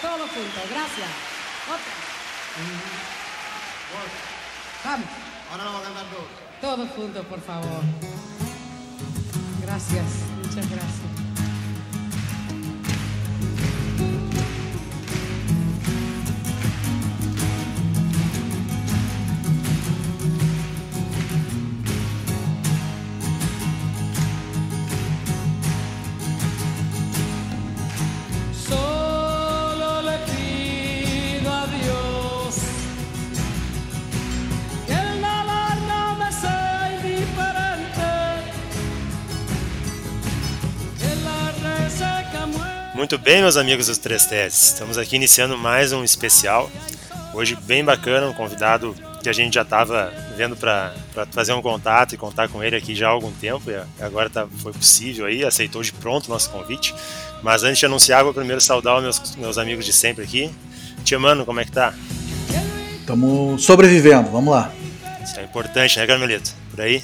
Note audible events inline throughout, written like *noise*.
todos juntos. Gracias. Otra. Vamos. Ahora lo vamos a cantar todos. Todos juntos, por favor. Gracias. Muchas gracias. Muito bem, meus amigos dos Três Teses. Estamos aqui iniciando mais um especial. Hoje bem bacana, um convidado que a gente já estava vendo para fazer um contato e contar com ele aqui já há algum tempo. E agora tá, foi possível aí, aceitou de pronto o nosso convite. Mas antes de anunciar, vou primeiro saudar os meus, meus amigos de sempre aqui. Tia Mano, como é que tá? Estamos sobrevivendo, vamos lá. Isso é importante, né, Carmelito? Por aí?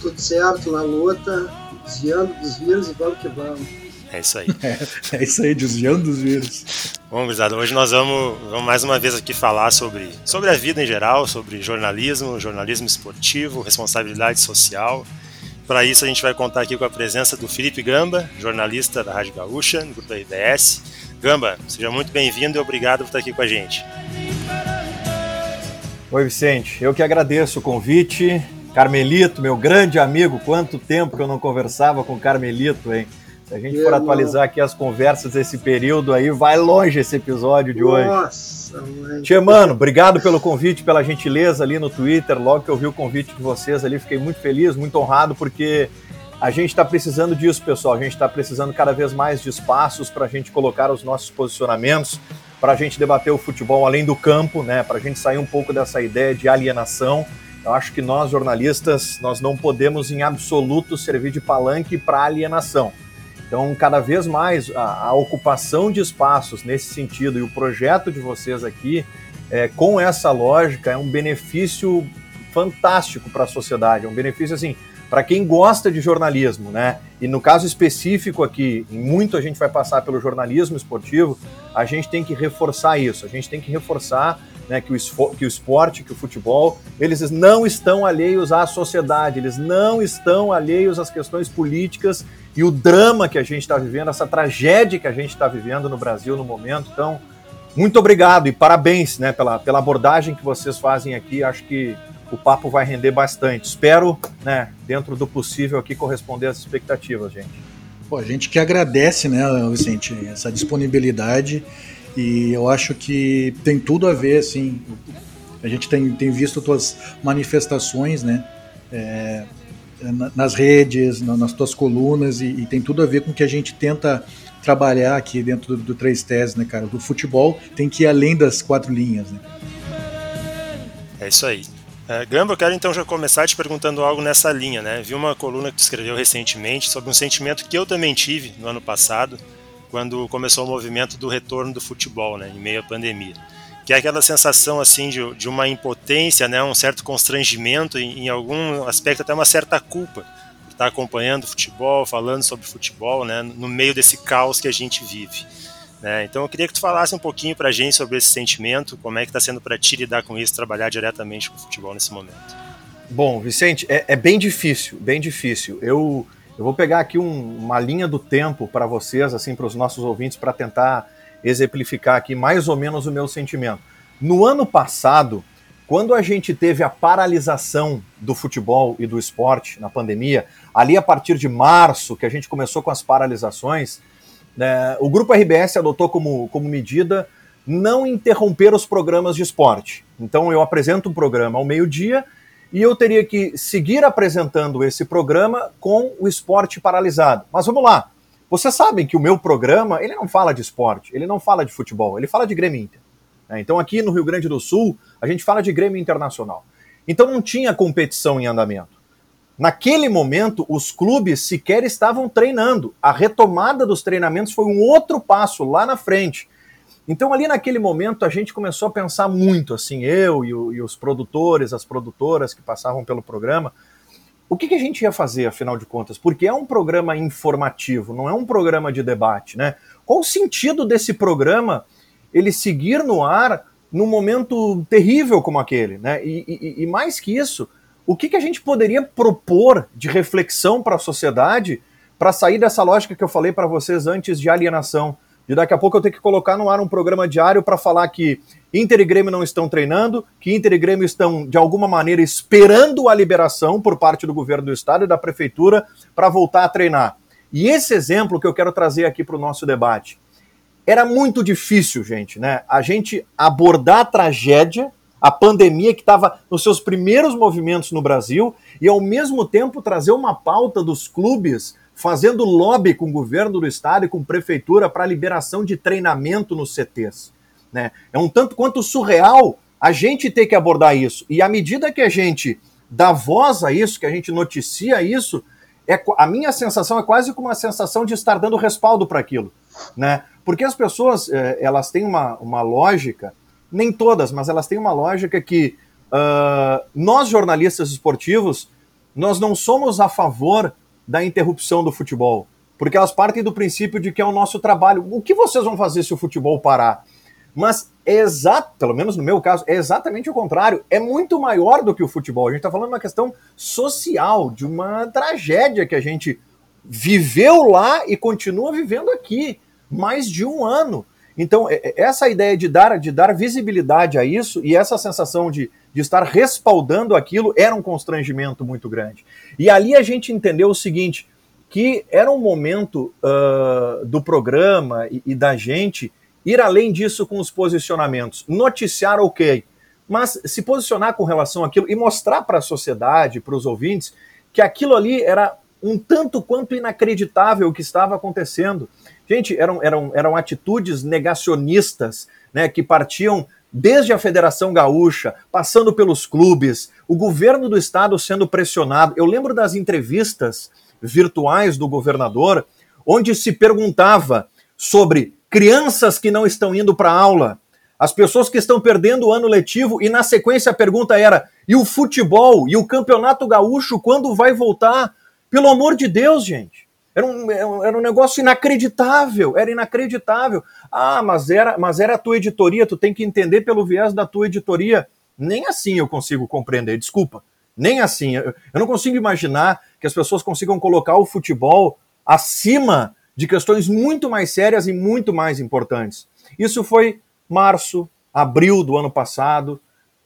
Tudo certo, na luta, desviando dos vírus e vamos que vamos. É isso aí. *laughs* É, é isso aí, desviando os vírus. Bom, gurizada, hoje nós vamos, vamos mais uma vez aqui falar sobre, sobre a vida em geral, sobre jornalismo, jornalismo esportivo, responsabilidade social. Para isso a gente vai contar aqui com a presença do Felipe Gamba, jornalista da Rádio Gaúcha, do Grupo RBS. Gamba, seja muito bem-vindo e obrigado por estar aqui com a gente. Oi, Vicente. Eu que agradeço o convite. Carmelito, meu grande amigo, quanto tempo que eu não conversava com o Carmelito, hein? Se a gente for atualizar aqui as conversas desse período aí, vai longe esse episódio de hoje. Nossa. Tia, mano, obrigado pelo convite, pela gentileza ali no Twitter. Logo que eu vi o convite de vocês ali, fiquei muito feliz, muito honrado, porque a gente está precisando disso, pessoal. A gente está precisando cada vez mais de espaços para a gente colocar os nossos posicionamentos, para a gente debater o futebol além do campo, né? Para a gente sair um pouco dessa ideia de alienação. Eu acho que nós, jornalistas, nós não podemos em absoluto servir de palanque para alienação. Então, cada vez mais a, a ocupação de espaços nesse sentido e o projeto de vocês aqui, é, com essa lógica, é um benefício fantástico para a sociedade. É um benefício, assim, para quem gosta de jornalismo, né? E no caso específico aqui, muito a gente vai passar pelo jornalismo esportivo, a gente tem que reforçar isso. A gente tem que reforçar né, que, o que o esporte, que o futebol, eles não estão alheios à sociedade, eles não estão alheios às questões políticas e o drama que a gente está vivendo, essa tragédia que a gente está vivendo no Brasil no momento. Então, muito obrigado e parabéns né, pela, pela abordagem que vocês fazem aqui. Acho que o papo vai render bastante. Espero, né, dentro do possível aqui, corresponder às expectativas, gente. Pô, a gente que agradece, né, Vicente, essa disponibilidade e eu acho que tem tudo a ver, assim, a gente tem, tem visto tuas manifestações, né, é, nas redes, na- nas tuas colunas e, e tem tudo a ver com o que a gente tenta trabalhar aqui dentro do, do Três Teses, né, cara, do futebol tem que ir além das quatro linhas, né. É isso aí. Uh, Gamba, eu quero então já começar te perguntando algo nessa linha, né? Vi uma coluna que tu escreveu recentemente sobre um sentimento que eu também tive no ano passado, quando começou o movimento do retorno do futebol, né, em meio à pandemia. Que é aquela sensação assim de, de uma impotência, né, um certo constrangimento, em, em algum aspecto até uma certa culpa por estar acompanhando futebol, falando sobre futebol, né, no meio desse caos que a gente vive. Né? Então eu queria que tu falasse um pouquinho pra gente sobre esse sentimento, como é que está sendo para ti lidar com isso, trabalhar diretamente com o futebol nesse momento. Bom, Vicente, é, é bem difícil, bem difícil. Eu, eu vou pegar aqui um- uma linha do tempo para vocês, assim, para os nossos ouvintes, para tentar exemplificar aqui mais ou menos o meu sentimento. No ano passado, quando a gente teve a paralisação do futebol e do esporte na pandemia, ali a partir de março, que a gente começou com as paralisações, né, o Grupo RBS adotou como, como medida não interromper os programas de esporte. Então eu apresento um programa ao meio-dia e eu teria que seguir apresentando esse programa com o esporte paralisado. Mas vamos lá. Vocês sabem que o meu programa, ele não fala de esporte, ele não fala de futebol, ele fala de Grêmio Inter. né? Então aqui no Rio Grande do Sul, a gente fala de Grêmio Internacional. Então não tinha competição em andamento. Naquele momento, os clubes sequer estavam treinando. A retomada dos treinamentos foi um outro passo lá na frente. Então, ali naquele momento, a gente começou a pensar muito, assim, eu e, o- e os produtores, as produtoras que passavam pelo programa, o que, que, a gente ia fazer, afinal de contas? Porque é um programa informativo, não é um programa de debate, né? Qual o sentido desse programa ele seguir no ar num momento terrível como aquele, né? E, e, e mais que isso, o que, que a gente poderia propor de reflexão para a sociedade para sair dessa lógica que eu falei para vocês antes de alienação? De daqui a pouco eu ter que colocar no ar um programa diário para falar que Inter e Grêmio não estão treinando, que Inter e Grêmio estão, de alguma maneira, esperando a liberação por parte do governo do estado e da prefeitura para voltar a treinar. E esse exemplo que eu quero trazer aqui para o nosso debate. Era muito difícil, gente, né? A gente abordar a tragédia, a pandemia que estava nos seus primeiros movimentos no Brasil, e ao mesmo tempo trazer uma pauta dos clubes fazendo lobby com o governo do estado e com prefeitura para liberação de treinamento nos CTs. Né? É um tanto quanto surreal a gente ter que abordar isso. E à medida que a gente dá voz a isso, que a gente noticia isso, é, a minha sensação é quase como uma sensação de estar dando respaldo para aquilo. Né? Porque as pessoas é, elas têm uma, uma lógica, nem todas, mas elas têm uma lógica que uh, nós, jornalistas esportivos, nós não somos a favor da interrupção do futebol. Porque elas partem do princípio de que é o nosso trabalho. O que vocês vão fazer se o futebol parar? Mas é exato, pelo menos no meu caso, é exatamente o contrário. É muito maior do que o futebol. A gente está falando de uma questão social, de uma tragédia que a gente viveu lá e continua vivendo aqui. Mais de um ano. Então, é, é, essa ideia de dar, de dar visibilidade a isso e essa sensação de, de estar respaldando aquilo era um constrangimento muito grande. E ali a gente entendeu o seguinte: que era um momento uh, do programa e, e, da gente ir além disso com os posicionamentos. Noticiar, ok, mas se posicionar com relação àquilo e mostrar para a sociedade, para os ouvintes, que aquilo ali era um tanto quanto inacreditável o que estava acontecendo. Gente, eram, eram, eram atitudes negacionistas, né, que partiam desde a Federação Gaúcha, passando pelos clubes, o governo do estado sendo pressionado. Eu lembro das entrevistas virtuais do governador, onde se perguntava sobre crianças que não estão indo para aula, as pessoas que estão perdendo o ano letivo, e na sequência a pergunta era: e o futebol e o campeonato gaúcho, quando vai voltar? Pelo amor de Deus, gente. Era um, era um negócio inacreditável, era inacreditável. Ah, mas era, mas era a tua editoria, tu tem que entender pelo viés da tua editoria. Nem assim eu consigo compreender, desculpa. Nem assim. Eu não consigo imaginar que as pessoas consigam colocar o futebol acima de questões muito mais sérias e muito mais importantes. Isso foi março, abril do ano passado,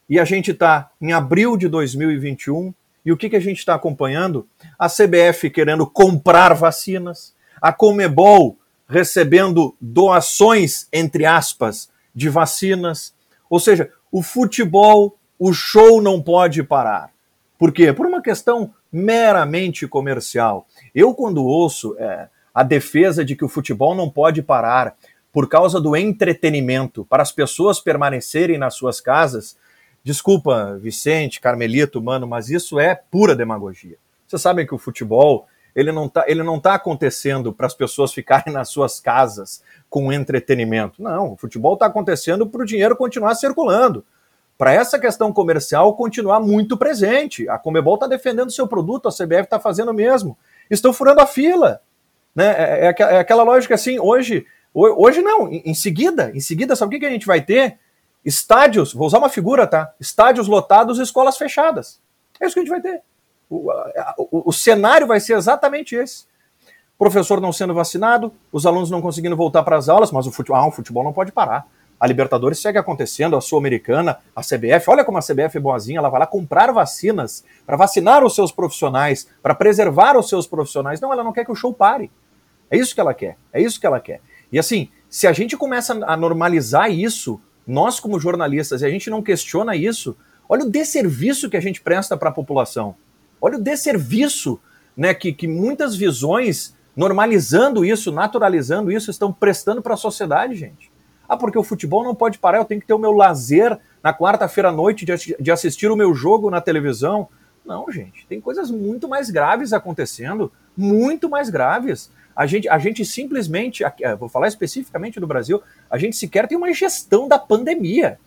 e a gente está em abril de 2021 e o que, que a gente está acompanhando? A CBF querendo comprar vacinas, a Comebol recebendo doações, entre aspas, de vacinas. Ou seja, o futebol, o show não pode parar. Por quê? Por uma questão meramente comercial. Eu, quando ouço é, a defesa de que o futebol não pode parar por causa do entretenimento, para as pessoas permanecerem nas suas casas, Desculpa, Vicente, Carmelito, mano, mas isso é pura demagogia. Vocês sabem que o futebol ele não está ele não tá acontecendo para as pessoas ficarem nas suas casas com entretenimento. Não, o futebol está acontecendo para o dinheiro continuar circulando. Para essa questão comercial continuar muito presente. A Comebol está defendendo seu produto, a CBF está fazendo o mesmo. Estão furando a fila. Né? É, é, é aquela lógica assim, hoje, hoje não, em, seguida, em seguida, sabe o que, que a gente vai ter? Estádios, vou usar uma figura, tá? Estádios lotados escolas fechadas. É isso que a gente vai ter. O, o, o cenário vai ser exatamente esse. Professor não sendo vacinado, os alunos não conseguindo voltar para as aulas, mas o futebol, ah, o futebol não pode parar. A Libertadores segue acontecendo, a Sul-Americana, a CBF, olha como a CBF é boazinha, ela vai lá comprar vacinas para vacinar os seus profissionais, para preservar os seus profissionais. Não, ela não quer que o show pare. É isso que ela quer, é isso que ela quer. E assim, se a gente começa a normalizar isso, nós, como jornalistas, e a gente não questiona isso, olha o desserviço que a gente presta para a população. Olha o desserviço né, que, que muitas visões, normalizando isso, naturalizando isso, estão prestando para a sociedade, gente. Ah, porque o futebol não pode parar, eu tenho que ter o meu lazer na quarta-feira à noite de, de assistir o meu jogo na televisão. Não, gente, tem coisas muito mais graves acontecendo, muito mais graves. A gente, a gente simplesmente, eh, vou falar especificamente do Brasil, a gente sequer tem uma gestão da pandemia.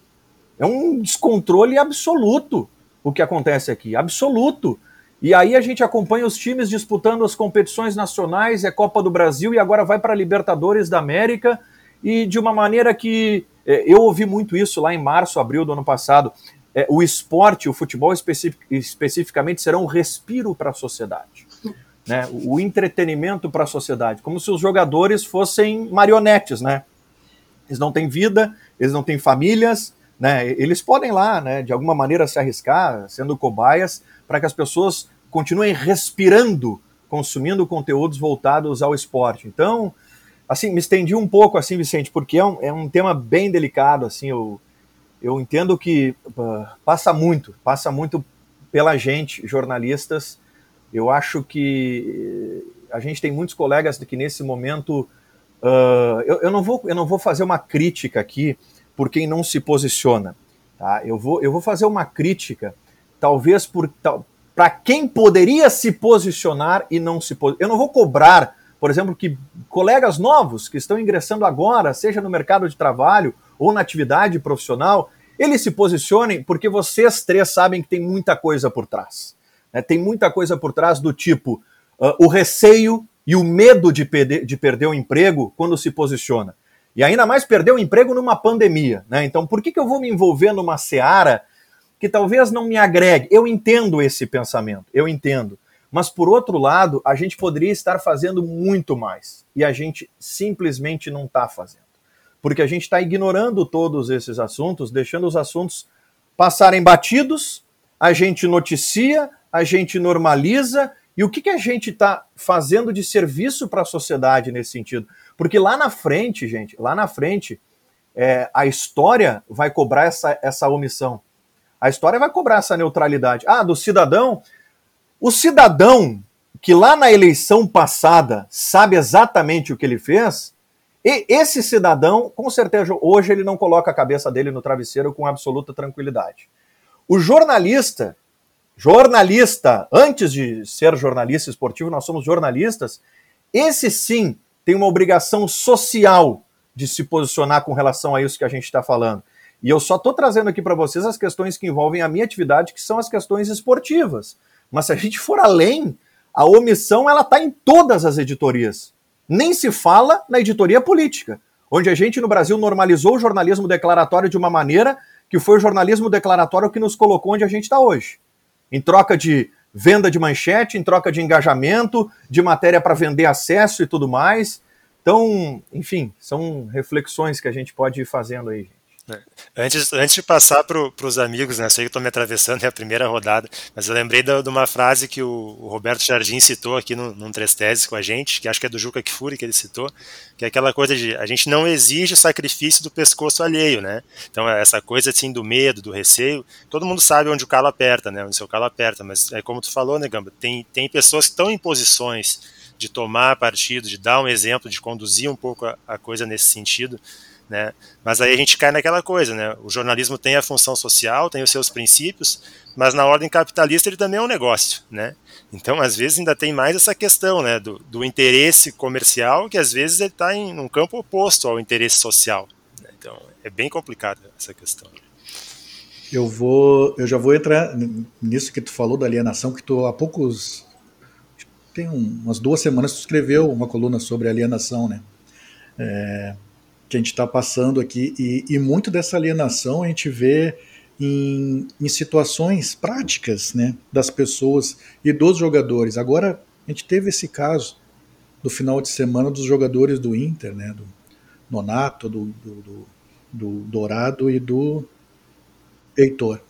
É um descontrole absoluto o que acontece aqui, absoluto. E aí a gente acompanha os times disputando as competições nacionais, é Copa do Brasil e agora vai para a Libertadores da América e de uma maneira que é, eu ouvi muito isso lá em março, abril do ano passado. É, o esporte, o futebol especific, especificamente, será um respiro para a sociedade. Né? O entretenimento para a sociedade, como se os jogadores fossem marionetes, né? Eles não têm vida, eles não têm famílias, né? Eles podem lá, né, de alguma maneira se arriscar, sendo cobaias, para que as pessoas continuem respirando, consumindo conteúdos voltados ao esporte. Então, assim, me estendi um pouco, assim, Vicente, porque é um, é um tema bem delicado, assim, eu, eu entendo que uh, passa muito, passa muito pela gente, jornalistas. Eu acho que a gente tem muitos colegas que nesse momento, uh, eu, eu, não vou, eu não vou fazer uma crítica aqui por quem não se posiciona, tá? Eu vou, eu vou fazer uma crítica talvez por para quem poderia se posicionar e não se Eu não vou cobrar, por exemplo, que colegas novos que estão ingressando agora, seja no mercado de trabalho ou na atividade profissional, eles se posicionem porque vocês três sabem que tem muita coisa por trás. Né? Tem muita coisa por trás do tipo uh, o receio e o medo de perder, de perder o emprego quando se posiciona. E ainda mais perder o emprego numa pandemia. Né? Então, por que, que eu vou me envolver numa seara que talvez não me agregue. Eu entendo esse pensamento, eu entendo. Mas, por outro lado, a gente poderia estar fazendo muito mais. E a gente simplesmente não está fazendo. Porque a gente está ignorando todos esses assuntos, deixando os assuntos passarem batidos, a gente noticia, a gente normaliza. E o que, que a gente está fazendo de serviço para a sociedade nesse sentido? Porque lá na frente, gente, lá na frente, é, a história vai cobrar essa, essa omissão. A história vai cobrar essa neutralidade. Ah, do cidadão. O cidadão que lá na eleição passada sabe exatamente o que ele fez, e esse cidadão, com certeza, hoje ele não coloca a cabeça dele no travesseiro com absoluta tranquilidade. O jornalista, jornalista, antes de ser jornalista esportivo, nós somos jornalistas, esse sim tem uma obrigação social de se posicionar com relação a isso que a gente está falando. E eu só estou trazendo aqui para vocês as questões que envolvem a minha atividade, que são as questões esportivas. Mas se a gente for além, a omissão ela está em todas as editorias. Nem se fala na editoria política, onde a gente no Brasil normalizou o jornalismo declaratório de uma maneira que foi o jornalismo declaratório que nos colocou onde a gente está hoje. Em troca de venda de manchete, em troca de engajamento, de matéria para vender acesso e tudo mais. Então, enfim, são reflexões que a gente pode ir fazendo aí. É. Antes, antes de passar para os amigos, né, sei que estou me atravessando, é a primeira rodada, mas eu lembrei de, de uma frase que o, o, Roberto Jardim citou aqui no, num Três Teses com a gente, que acho que é do Juca Kfouri que ele citou, que é aquela coisa de a gente não exige sacrifício do pescoço alheio, né? Então, essa coisa assim do medo, do receio, todo mundo sabe onde o calo aperta, né? Onde o seu calo aperta, mas é como tu falou, né, Gamba? Tem, tem pessoas que estão em posições de tomar partido, de dar um exemplo, de conduzir um pouco a, a coisa nesse sentido né? Mas aí a gente cai naquela coisa, né? O jornalismo tem a função social, tem os seus princípios, mas na ordem capitalista ele também é um negócio, né? Então, às vezes, ainda tem mais essa questão né, do, do interesse comercial, que às vezes ele está em um campo oposto ao interesse social. Né? Então, é bem complicado essa questão. Eu vou, eu já vou entrar nisso que tu falou da alienação, que tu há poucos, tem umas duas semanas tu escreveu uma coluna sobre alienação, né? É, que a gente está passando aqui, e, e, muito dessa alienação a gente vê em, em, situações práticas né, das pessoas e dos jogadores. Agora, a gente teve esse caso do final de semana dos jogadores do Inter, né, do Nonato, do, do, do, do Dourado e do Heitor.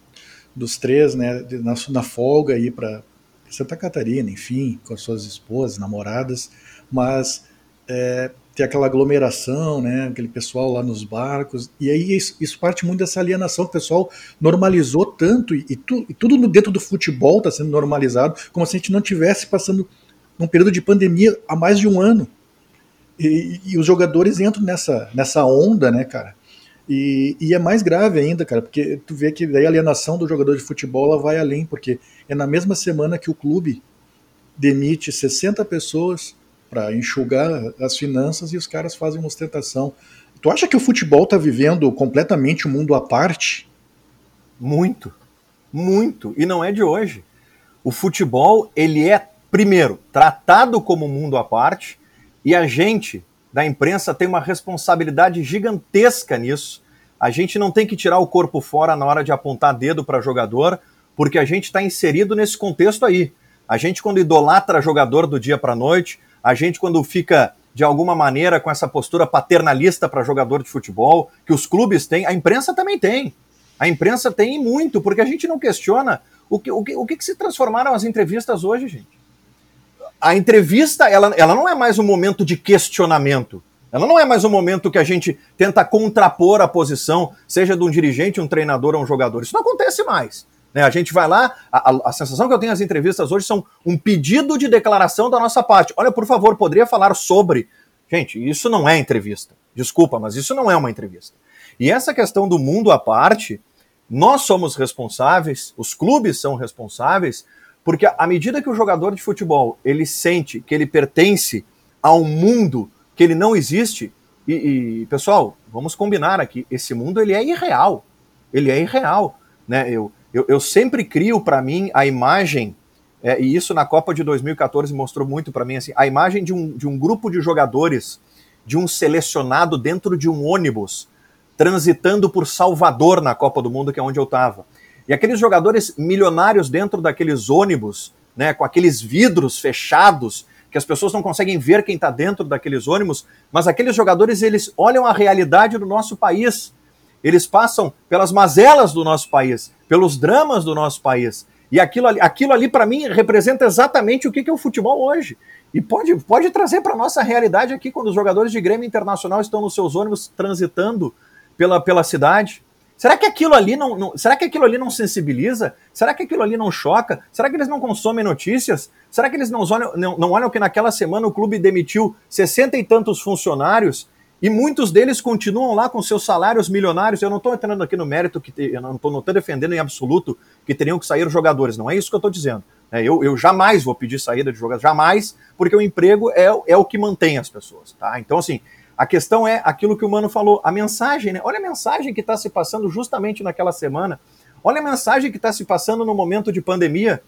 Dos três, né, na, na folga aí para Santa Catarina, enfim, com as suas esposas, namoradas, mas é, ter aquela aglomeração, né, aquele pessoal lá nos barcos, e aí isso, isso parte muito dessa alienação que o pessoal normalizou tanto, e, e, tu, e tudo dentro do futebol está sendo normalizado, como se a gente não tivesse passando num período de pandemia há mais de um ano. E, e os jogadores entram nessa, nessa onda, né, cara? E, e, é mais grave ainda, cara, porque tu vê que daí a alienação do jogador de futebol ela vai além, porque é na mesma semana que o clube demite 60 pessoas para enxugar as finanças e os caras fazem uma ostentação. Tu acha que o futebol está vivendo completamente um mundo à parte? Muito, muito. E não é de hoje. o futebol ele é primeiro tratado como mundo à parte e a gente da imprensa tem uma responsabilidade gigantesca nisso. A gente não tem que tirar o corpo fora na hora de apontar dedo para jogador, porque a gente está inserido nesse contexto aí. A gente quando idolatra jogador do dia para noite, a gente quando fica de alguma maneira com essa postura paternalista para jogador de futebol, que os clubes têm, a imprensa também tem. A imprensa tem muito, porque a gente não questiona o que, o que, o que, que se transformaram as entrevistas hoje, gente. A entrevista, ela, ela não é mais um momento de questionamento. Ela não é mais um momento que a gente tenta contrapor a posição, seja de um dirigente, um treinador ou um jogador. Isso não acontece mais. Né? A gente vai lá, a, a, sensação que eu tenho nas entrevistas hoje são um pedido de declaração da nossa parte. Olha, por favor, poderia falar sobre. Gente, isso não é entrevista. Desculpa, mas isso não é uma entrevista. E essa questão do mundo à parte, nós somos responsáveis, os clubes são responsáveis, porque à medida que o jogador de futebol ele sente que ele pertence a um mundo que ele não existe, e, e pessoal, vamos combinar aqui, esse mundo ele é irreal, ele é irreal, né? Eu, eu, eu sempre crio para mim a imagem é, e isso na Copa de 2014 mostrou muito para mim assim, a imagem de um, de um grupo de jogadores, de um selecionado dentro de um ônibus transitando por Salvador na Copa do Mundo, que é onde eu estava. E aqueles jogadores milionários dentro daqueles ônibus, né, com aqueles vidros fechados, que as pessoas não conseguem ver quem está dentro daqueles ônibus, mas aqueles jogadores eles olham a realidade do nosso país. Eles passam pelas mazelas do nosso país, pelos dramas do nosso país. E aquilo ali, aquilo ali para mim, representa exatamente o que é o futebol hoje. E pode, pode trazer para nossa realidade aqui, quando os jogadores de Grêmio Internacional estão nos seus ônibus transitando pela, pela cidade? Será que aquilo ali não, não, será que aquilo ali não sensibiliza? Será que aquilo ali não choca? Será que eles não consomem notícias? Será que eles não olham, não, não olham que naquela semana o clube demitiu sessenta e tantos funcionários e muitos deles continuam lá com seus salários milionários? Eu não estou entrando aqui no mérito que te, eu não estou defendendo em absoluto que teriam que sair os jogadores. Não é isso que eu estou dizendo. É, eu, eu, jamais vou pedir saída de jogadores, jamais, porque o emprego é, é o que mantém as pessoas. Tá? Então, assim, a questão é aquilo que o Mano falou, a mensagem, né? Olha a mensagem que está se passando justamente naquela semana. Olha a mensagem que está se passando no momento de pandemia.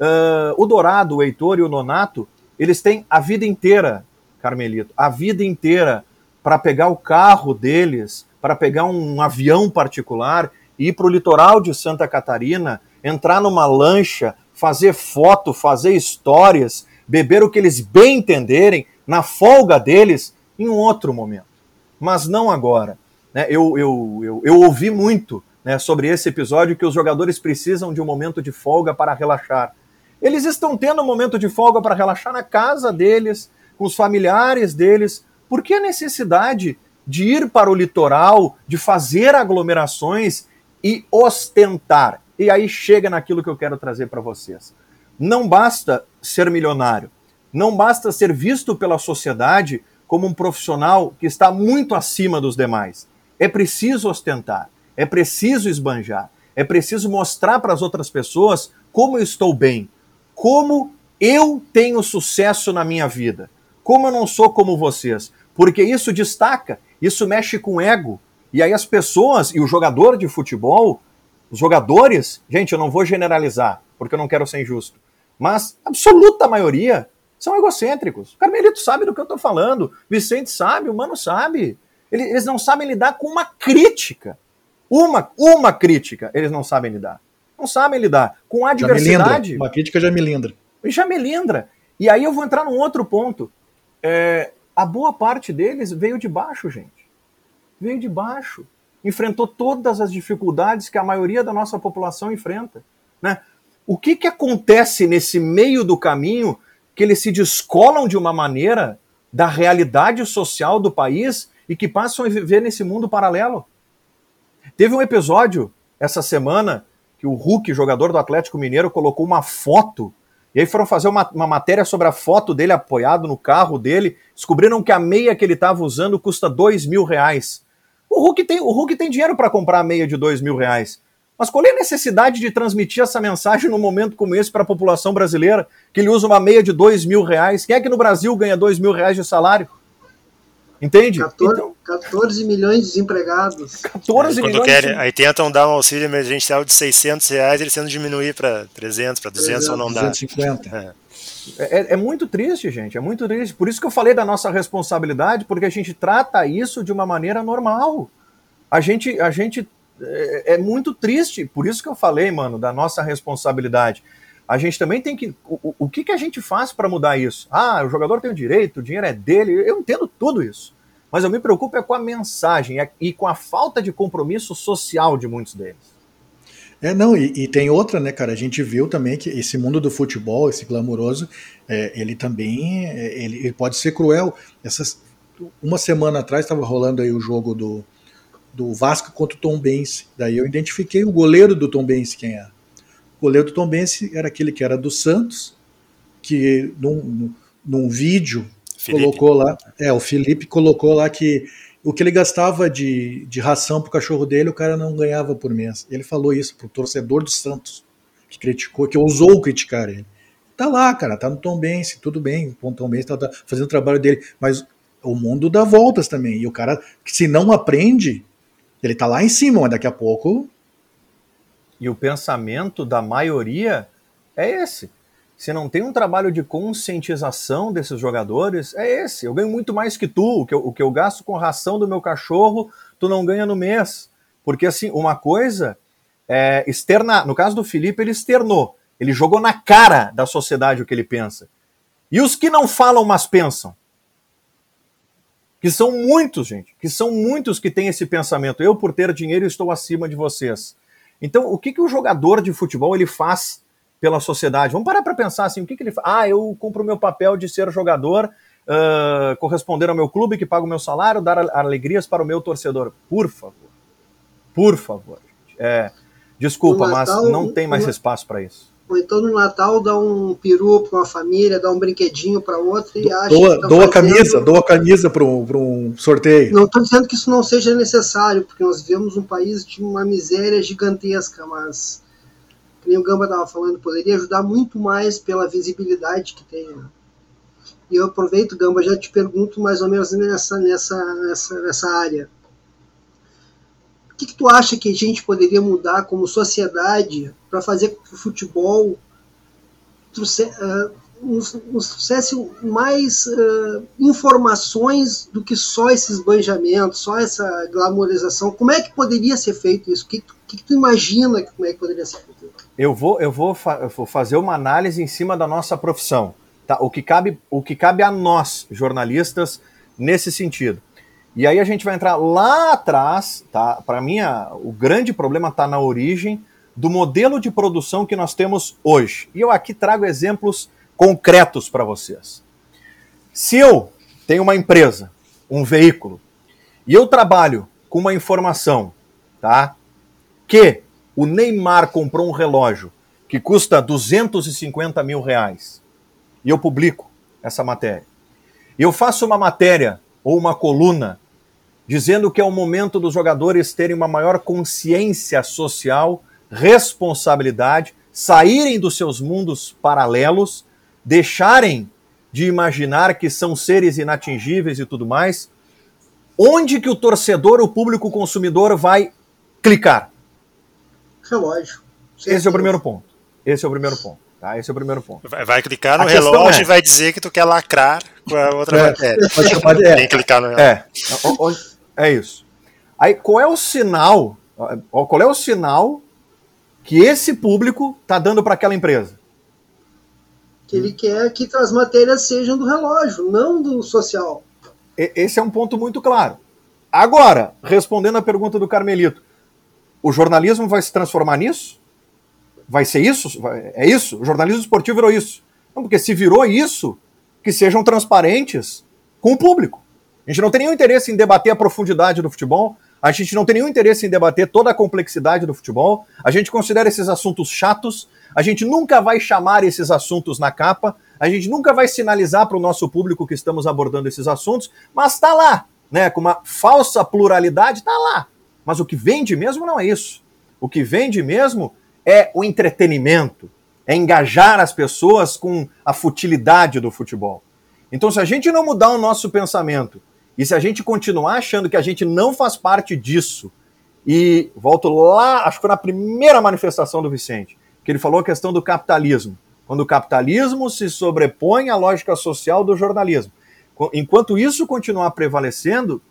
Uh, o Dourado, o Heitor e o Nonato, eles têm a vida inteira, Carmelito, a vida inteira para pegar o carro deles, para pegar um avião particular, ir para o litoral de Santa Catarina, entrar numa lancha, fazer foto, fazer histórias, beber o que eles bem entenderem, na folga deles, em um outro momento, mas não agora. Né? Eu, eu, eu, eu ouvi muito né, sobre esse episódio que os jogadores precisam de um momento de folga para relaxar. Eles estão tendo um momento de folga para relaxar na casa deles, com os familiares deles. Por que a necessidade de ir para o litoral, de fazer aglomerações e ostentar? E aí chega naquilo que eu quero trazer para vocês. Não basta ser milionário, não basta ser visto pela sociedade como um profissional que está muito acima dos demais. É preciso ostentar, é preciso esbanjar, é preciso mostrar para as outras pessoas como eu estou bem, como eu tenho sucesso na minha vida, como eu não sou como vocês, porque isso destaca, isso mexe com o ego. E aí as pessoas e o jogador de futebol, os jogadores, gente, eu não vou generalizar, porque eu não quero ser injusto, mas a absoluta maioria são egocêntricos. O Carmelito sabe do que eu estou falando, Vicente sabe, o Mano sabe. Eles não sabem lidar com uma crítica. Uma, uma crítica eles não sabem lidar. Não sabem lidar. Com a adversidade. Uma crítica já me lindra. Já me lindra. E aí eu vou entrar num outro ponto. É, a boa parte deles veio de baixo, gente. Veio de baixo. Enfrentou todas as dificuldades que a maioria da nossa população enfrenta. Né? O que, que acontece nesse meio do caminho que eles se descolam de uma maneira da realidade social do país e que passam a viver nesse mundo paralelo. Teve um episódio essa semana que o Hulk, jogador do Atlético Mineiro, colocou uma foto. E aí foram fazer uma, uma matéria sobre a foto dele apoiado no carro dele. Descobriram que a meia que ele estava usando custa dois mil reais. O Hulk tem, o Hulk tem dinheiro para comprar a meia de dois mil reais. Mas qual é a necessidade de transmitir essa mensagem num momento como esse para a população brasileira, que ele usa uma meia de dois mil reais? Quem é que no Brasil ganha dois mil reais de salário? Entende? 14, Então, 14 milhões de desempregados. 14 Quando milhões. querem, aí tentam dar um auxílio emergencial de 600 reais, eles tentam diminuir para 300, para 200, ou não dá. 250. É, é muito triste, gente. É muito triste. Por isso que eu falei da nossa responsabilidade, porque a gente trata isso de uma maneira normal. A gente, a gente é, é muito triste. Por isso que eu falei, mano, da nossa responsabilidade. A gente também tem que. O, o que, que a gente faz para mudar isso? Ah, o jogador tem o direito, o dinheiro é dele. Eu entendo tudo isso. Mas eu me preocupo é com a mensagem e com a falta de compromisso social de muitos deles. É, não, e, e, tem outra, né, cara? A gente viu também que esse mundo do futebol, esse glamouroso, é, ele também é, ele, ele, pode ser cruel. Essas, uma semana atrás estava rolando aí o jogo do, do Vasco contra o Tom Bense. Daí eu identifiquei o goleiro do Tom Bense, quem é. O goleiro do Tom Bense era aquele que era do Santos, que num, num vídeo Felipe. colocou lá. É, o Felipe colocou lá que o que ele gastava de, de ração pro cachorro dele, o cara não ganhava por mês. Ele falou isso pro torcedor do Santos, que criticou, que ousou criticar ele. Tá lá, cara, tá no Tom Bense, tudo bem, o Tom Bense tá, tá fazendo o trabalho dele, mas o mundo dá voltas também. E o cara, se não aprende, ele tá lá em cima, mas daqui a pouco. E o pensamento da maioria é esse. Se não tem um trabalho de conscientização desses jogadores, é esse. Eu ganho muito mais que tu. O que eu, o que eu gasto com ração do meu cachorro, tu não ganha no mês. Porque, assim, uma coisa é externar. No caso do Felipe, ele externou. Ele jogou na cara da sociedade o que ele pensa. E os que não falam, mas pensam? Que são muitos, gente. Que são muitos que têm esse pensamento. Eu, por ter dinheiro, estou acima de vocês. Então, o que, que o jogador de futebol ele faz pela sociedade. Vamos parar para pensar assim, o que, que ele faz? Ah, eu cumpro o meu papel de ser jogador, uh, corresponder ao meu clube que paga o meu salário, dar alegrias para o meu torcedor. Por favor. Por favor. É, desculpa, Natal, mas não tem mais espaço para isso. Ou então no Natal dá um peru para uma família, dá um brinquedinho para outra e acha doa, que tá doa fazendo... camisa, doa camisa para um, um sorteio. Não estou dizendo que isso não seja necessário, porque nós vivemos um país de uma miséria gigantesca, mas que nem o Gamba estava falando, poderia ajudar muito mais pela visibilidade que tem. Né? E eu aproveito, Gamba, já te pergunto mais ou menos nessa, nessa, nessa, nessa área. O que, que tu acha que a gente poderia mudar como sociedade para fazer com que o futebol trouxe, uh, nos, nos trouxesse mais uh, informações do que só esses banjamentos, só essa glamorização? Como é que poderia ser feito isso? O que, que, que tu imagina como é que poderia ser feito? Eu vou, eu vou, eu vou fazer uma análise em cima da nossa profissão. Tá? O, que cabe, o que cabe a nós, jornalistas, nesse sentido. E aí a gente vai entrar lá atrás, tá? Para mim, o grande problema está na origem do modelo de produção que nós temos hoje. E eu aqui trago exemplos concretos para vocês. Se eu tenho uma empresa, um veículo, e eu trabalho com uma informação, tá? Que o Neymar comprou um relógio que custa 250 mil reais e eu publico essa matéria. Eu faço uma matéria ou uma coluna dizendo que é o momento dos jogadores terem uma maior consciência social, responsabilidade, saírem dos seus mundos paralelos, deixarem de imaginar que são seres inatingíveis e tudo mais. Onde que o torcedor, o público consumidor vai clicar? Relógio. Esse é o primeiro ponto. Esse é o primeiro ponto. Tá? Esse é o primeiro ponto. Vai, vai clicar no a relógio é... e vai dizer que tu quer lacrar com a outra é, matéria. É. Tem que clicar no relógio. É, é isso. Aí, qual é o sinal? Qual é o sinal que esse público está dando para aquela empresa? Que ele quer que as matérias sejam do relógio, não do social. Esse é um ponto muito claro. Agora, respondendo a pergunta do Carmelito, o jornalismo vai se transformar nisso? Vai ser isso? É isso? O jornalismo esportivo virou isso. Não, porque se virou isso, que sejam transparentes com o público. A gente não tem nenhum interesse em debater a profundidade do futebol, a gente não tem nenhum interesse em debater toda a complexidade do futebol, a gente considera esses assuntos chatos, a gente nunca vai chamar esses assuntos na capa, a gente nunca vai sinalizar para o nosso público que estamos abordando esses assuntos, mas está lá, né, com uma falsa pluralidade, está lá. Mas o que vende mesmo não é isso. O que vende mesmo é o entretenimento, é engajar as pessoas com a futilidade do futebol. Então, se a gente não mudar o nosso pensamento e se a gente continuar achando que a gente não faz parte disso, e volto lá, acho que foi na primeira manifestação do Vicente, que ele falou a questão do capitalismo. Quando o capitalismo se sobrepõe à lógica social do jornalismo. Enquanto isso continuar prevalecendo,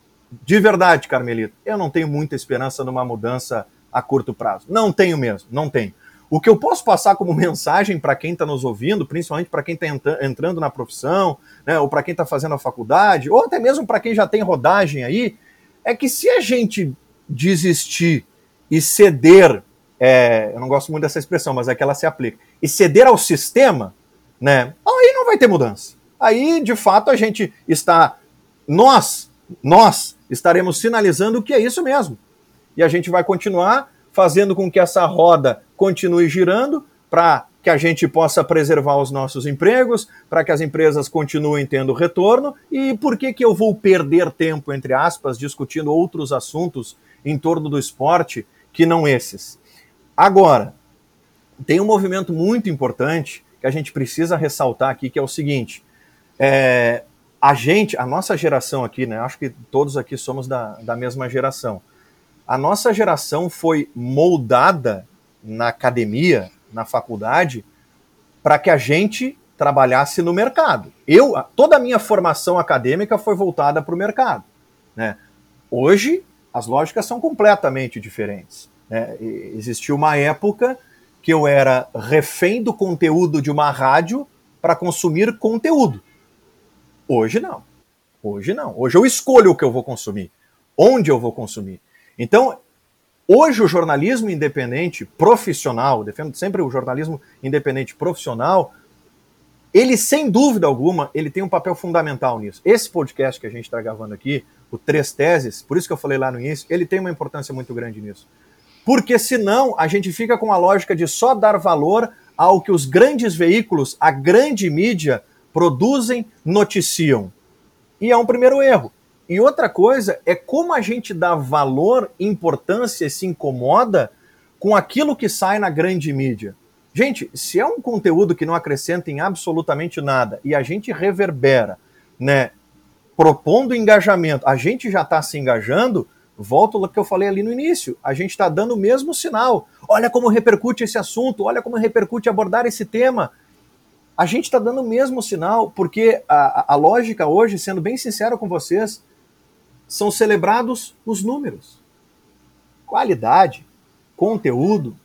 de verdade, Carmelito, eu não tenho muita esperança numa mudança a curto prazo. Não tenho mesmo, não tenho. O que eu posso passar como *laughs* mensagem para quem está nos ouvindo, principalmente para quem está entrando na profissão, né, ou para quem está fazendo a faculdade, ou até mesmo para quem já tem rodagem aí, é que se a gente desistir e ceder, é, eu não gosto muito dessa expressão, mas é que ela se aplica, e ceder ao sistema, né, aí não vai ter mudança. Aí, de fato, a gente está, nós, nós estaremos sinalizando que é isso mesmo. E a gente vai continuar fazendo com que essa roda continue girando para que a gente possa preservar os nossos empregos, para que as empresas continuem tendo retorno. E por que, que eu vou perder tempo, entre aspas, discutindo outros assuntos em torno do esporte que não esses? Agora, tem um movimento muito importante que a gente precisa ressaltar aqui, que é o seguinte: é, a gente, a nossa geração aqui, né? Acho que todos aqui somos da, da mesma geração a nossa geração foi moldada na academia, na faculdade, para que a gente trabalhasse no mercado. Eu, toda a minha formação acadêmica foi voltada para o mercado. Né? Hoje, as lógicas são completamente diferentes. Né? Existiu uma época que eu era refém do conteúdo de uma rádio para consumir conteúdo. Hoje não. Hoje não. Hoje eu escolho o que eu vou consumir, onde eu vou consumir. Então, hoje o jornalismo independente profissional, defendo sempre o jornalismo independente profissional, ele sem dúvida alguma, ele tem um papel fundamental nisso. Esse podcast que a gente está gravando aqui, o Três Teses, por isso que eu falei lá no início, ele tem uma importância muito grande nisso. Porque senão a gente fica com a lógica de só dar valor ao que os grandes veículos, a grande mídia, produzem, noticiam. E é um primeiro erro. E outra coisa é como a gente dá valor, importância e se incomoda com aquilo que sai na grande mídia. Gente, se é um conteúdo que não acrescenta em absolutamente nada e a gente reverbera, né, propondo engajamento, a gente já está se engajando, volto ao que eu falei ali no início, a gente está dando o mesmo sinal. Olha como repercute esse assunto, olha como repercute abordar esse tema. A gente está dando o mesmo sinal, porque a, a lógica hoje, sendo bem sincero com vocês, são celebrados os números. Qualidade, conteúdo,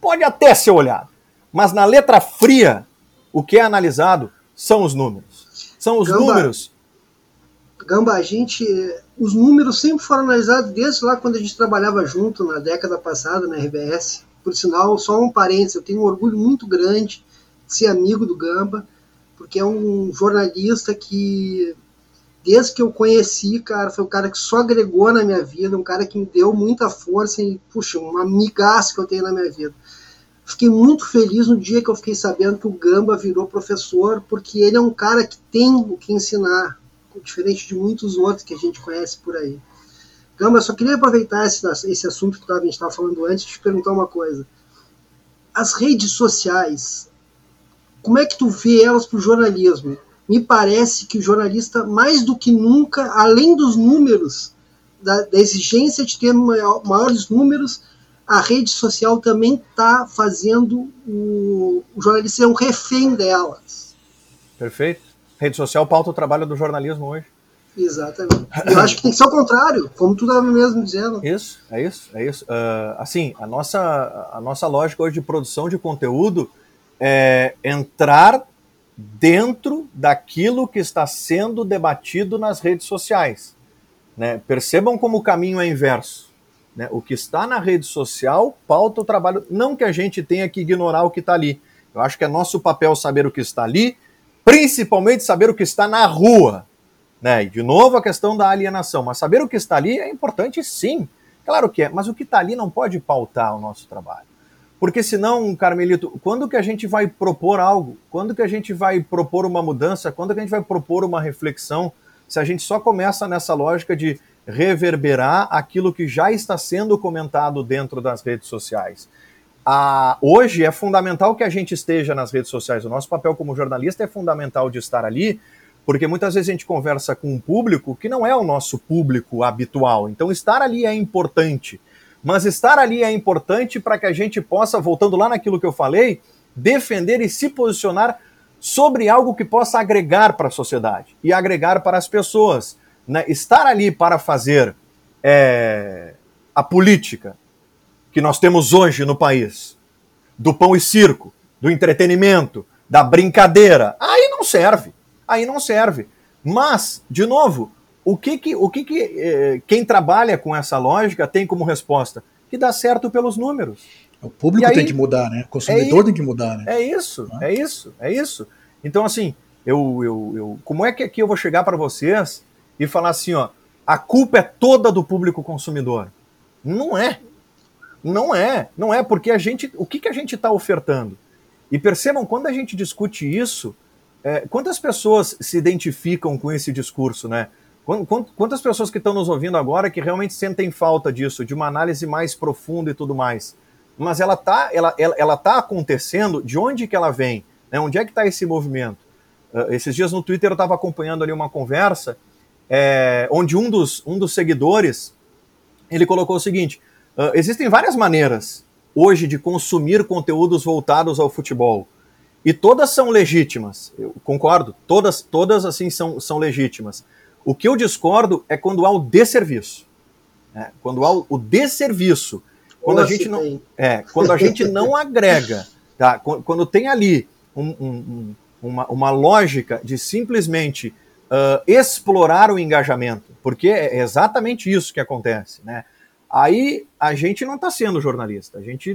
pode até ser olhado, mas na letra fria, o que é analisado são os números. São os Gamba, números. Gamba, a gente. Os números sempre foram analisados desde lá quando a gente trabalhava junto na década passada na RBS. Por sinal, só um parênteses, eu tenho um orgulho muito grande de ser amigo do Gamba, porque é um jornalista que desde que eu conheci, cara, foi um cara que só agregou na minha vida, um cara que me deu muita força e, puxa, um amigaço que eu tenho na minha vida. Fiquei muito feliz no dia que eu fiquei sabendo que o Gamba virou professor, porque ele é um cara que tem o que ensinar, diferente de muitos outros que a gente conhece por aí. Gamba, só queria aproveitar esse, esse assunto que a gente estava falando antes e te perguntar uma coisa. As redes sociais, como é que tu vê elas para o jornalismo? me parece que o jornalista, mais do que nunca, além dos números, da, da exigência de ter maior, maiores números, a rede social também está fazendo o, o, jornalista ser um refém delas. Perfeito. Rede social pauta o trabalho do jornalismo hoje. Exatamente. Eu acho que tem que ser o contrário, como tu estava mesmo dizendo. Isso, é isso, é isso. Uh, assim, a nossa, a nossa lógica hoje de produção de conteúdo é entrar dentro daquilo que está sendo debatido nas redes sociais. Né? Percebam como o caminho é inverso. Né? O que está na rede social pauta o trabalho. Não que a gente tenha que ignorar o que está ali. Eu acho que é nosso papel saber o que está ali, principalmente saber o que está na rua. Né? E de novo a questão da alienação. Mas saber o que está ali é importante sim. Claro que é, mas o que está ali não pode pautar o nosso trabalho. Porque senão, Carmelito, quando que a gente vai propor algo? Quando que a gente vai propor uma mudança? Quando que a gente vai propor uma reflexão? Se a gente só começa nessa lógica de reverberar aquilo que já está sendo comentado dentro das redes sociais. Ah, hoje é fundamental que a gente esteja nas redes sociais. O nosso papel como jornalista é fundamental de estar ali, Porque muitas vezes a gente conversa com um público que não é o nosso público habitual. Então, estar ali é importante. Mas estar ali é importante para que a gente possa, voltando lá naquilo que eu falei, defender e se posicionar sobre algo que possa agregar para a sociedade e agregar para as pessoas. Né? Estar ali para fazer é, a política que nós temos hoje no país, do pão e circo, do entretenimento, da brincadeira, aí não serve. Aí não serve. Mas, de novo, o que que, o que, que eh, quem trabalha com essa lógica tem como resposta? Que dá certo pelos números. O público aí, tem que mudar, né? O consumidor é, tem que mudar, né? É isso, é isso, é isso. Então, assim, eu, eu, eu como é que aqui eu vou chegar para vocês e falar assim, ó, a culpa é toda do público consumidor? Não é. Não é. Não é, porque a gente. O que, que a gente está ofertando? E percebam, quando a gente discute isso, é, quantas pessoas se identificam com esse discurso, né? Quantas pessoas que estão nos ouvindo agora que realmente sentem falta disso, de uma análise mais profunda e tudo mais? Mas ela está ela, ela, ela tá acontecendo, de onde que ela vem? Né? Onde é que está esse movimento? Uh, esses dias no Twitter eu estava acompanhando ali uma conversa é, onde um dos, um dos seguidores ele colocou o seguinte: uh, existem várias maneiras hoje de consumir conteúdos voltados ao futebol. E todas são legítimas, eu concordo, todas, todas assim são, são legítimas. O que eu discordo é quando há o desserviço. Né? Quando há o desserviço. Quando a, gente não, é, quando a gente não *laughs* agrega, tá? quando tem ali um, um, uma, uma lógica de simplesmente uh, explorar o engajamento, porque é exatamente isso que acontece. Né? Aí a gente não está sendo jornalista, a gente,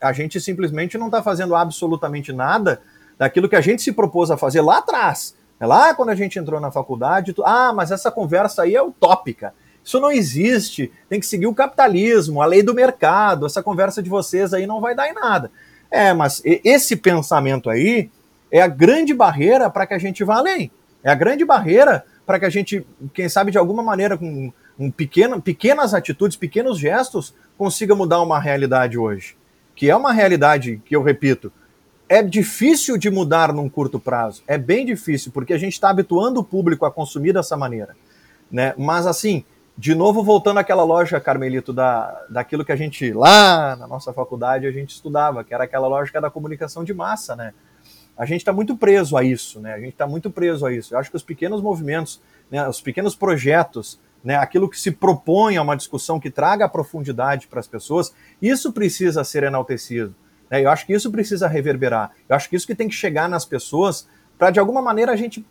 a gente simplesmente não está fazendo absolutamente nada daquilo que a gente se propôs a fazer lá atrás. É lá quando a gente entrou na faculdade, tu, ah, mas essa conversa aí é utópica. Isso não existe, tem que seguir o capitalismo, a lei do mercado, essa conversa de vocês aí não vai dar em nada. É, mas esse pensamento aí é a grande barreira para que a gente vá além. É a grande barreira para que a gente, quem sabe de alguma maneira, com um pequeno, pequenas atitudes, pequenos gestos, consiga mudar uma realidade hoje. Que é uma realidade que eu repito, é difícil de mudar num curto prazo. É bem difícil, porque a gente está habituando o público a consumir dessa maneira. Né? Mas assim, de novo voltando àquela lógica, Carmelito, da, daquilo que a gente, lá na nossa faculdade, a gente estudava, que era aquela lógica da comunicação de massa, né? A gente está muito preso a isso, né? A gente está muito preso a isso. Eu acho que os pequenos movimentos, né, os pequenos projetos né, aquilo que se propõe a uma discussão que traga profundidade para as pessoas, isso precisa ser enaltecido. Né? Eu acho que isso precisa reverberar. Eu acho que isso que tem que chegar nas pessoas para, de alguma maneira, a gente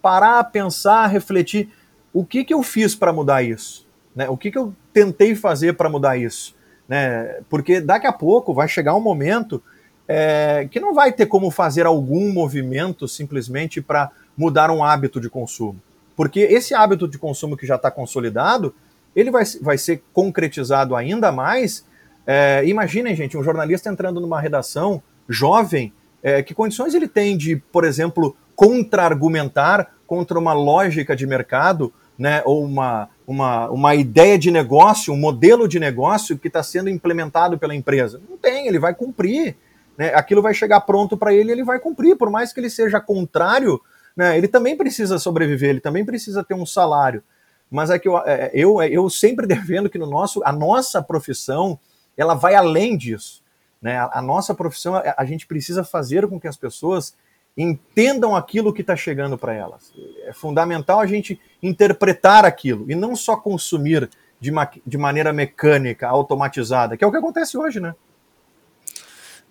parar, pensar, refletir o que, que eu fiz para mudar isso? Né? O que, que eu tentei fazer para mudar isso? Né? Porque daqui a pouco vai chegar um momento é, que não vai ter como fazer algum movimento simplesmente para mudar um hábito de consumo. Porque esse hábito de consumo que já está consolidado, ele vai, vai ser concretizado ainda mais. É, imaginem, gente, um jornalista entrando numa redação jovem, é, que condições ele tem de, por exemplo, contra-argumentar contra uma lógica de mercado, né, ou uma, uma, uma ideia de negócio, um modelo de negócio que está sendo implementado pela empresa? Não tem, ele vai cumprir. Né, aquilo vai chegar pronto para ele, ele vai cumprir, por mais que ele seja contrário né? Ele também precisa sobreviver, ele também precisa ter um salário. Mas é que eu, é, eu, é, eu sempre *laughs* defendo que no nosso, a nossa profissão ela vai além disso. Né? A, a nossa profissão, a, a gente precisa fazer com que as pessoas entendam aquilo que está chegando para elas. É fundamental a gente interpretar aquilo e não só consumir de, de maneira mecânica, automatizada, que é o que acontece hoje, né?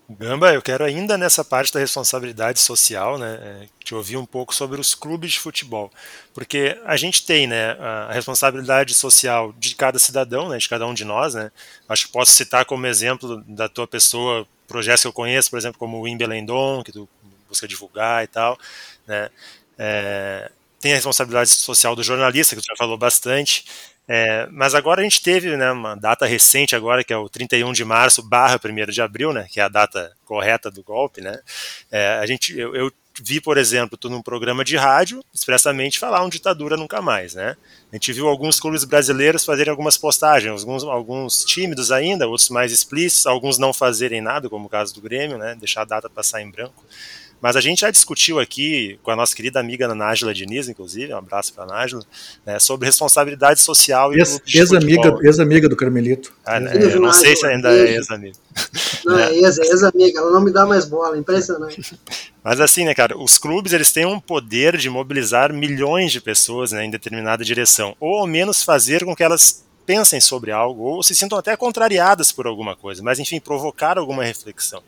Gamba, eu quero ainda nessa parte da responsabilidade social, né, é, te ouvir um pouco sobre os clubes de futebol, porque a gente tem, né, a responsabilidade social de cada cidadão, né, de cada um de nós, né. Acho que posso citar como exemplo da tua pessoa projetos que eu conheço, por exemplo, como o Imbelendon, que tu busca divulgar e tal, né. É, tem a responsabilidade social do jornalista, que tu já falou bastante, é, mas agora a gente teve né, uma data recente agora, que é o 31 de março barra 1 de abril, né, que é a data correta do golpe. Né, é, a gente, eu, eu, vi, por exemplo, tu num programa de rádio, expressamente falar um ditadura nunca mais. Né. A gente viu alguns clubes brasileiros fazerem algumas postagens, alguns, alguns tímidos ainda, outros mais explícitos, alguns não fazerem nada, como o caso do Grêmio, né, deixar a data passar em branco. Mas a gente já discutiu aqui com a nossa querida amiga Nájila Diniz, inclusive, um abraço para a Nájila, né, sobre responsabilidade social e ex-amiga ex -amiga do Carmelito. Ah, né, eu não sei se ainda é ex-amiga. Não, é ex-amiga, ela não me dá mais bola, impressionante. *laughs* Mas assim, né, cara, os clubes eles têm um poder de mobilizar milhões de pessoas né, em determinada direção, ou ao menos fazer com que elas pensem sobre algo, ou se sintam até contrariadas por alguma coisa, mas enfim, provocar alguma reflexão.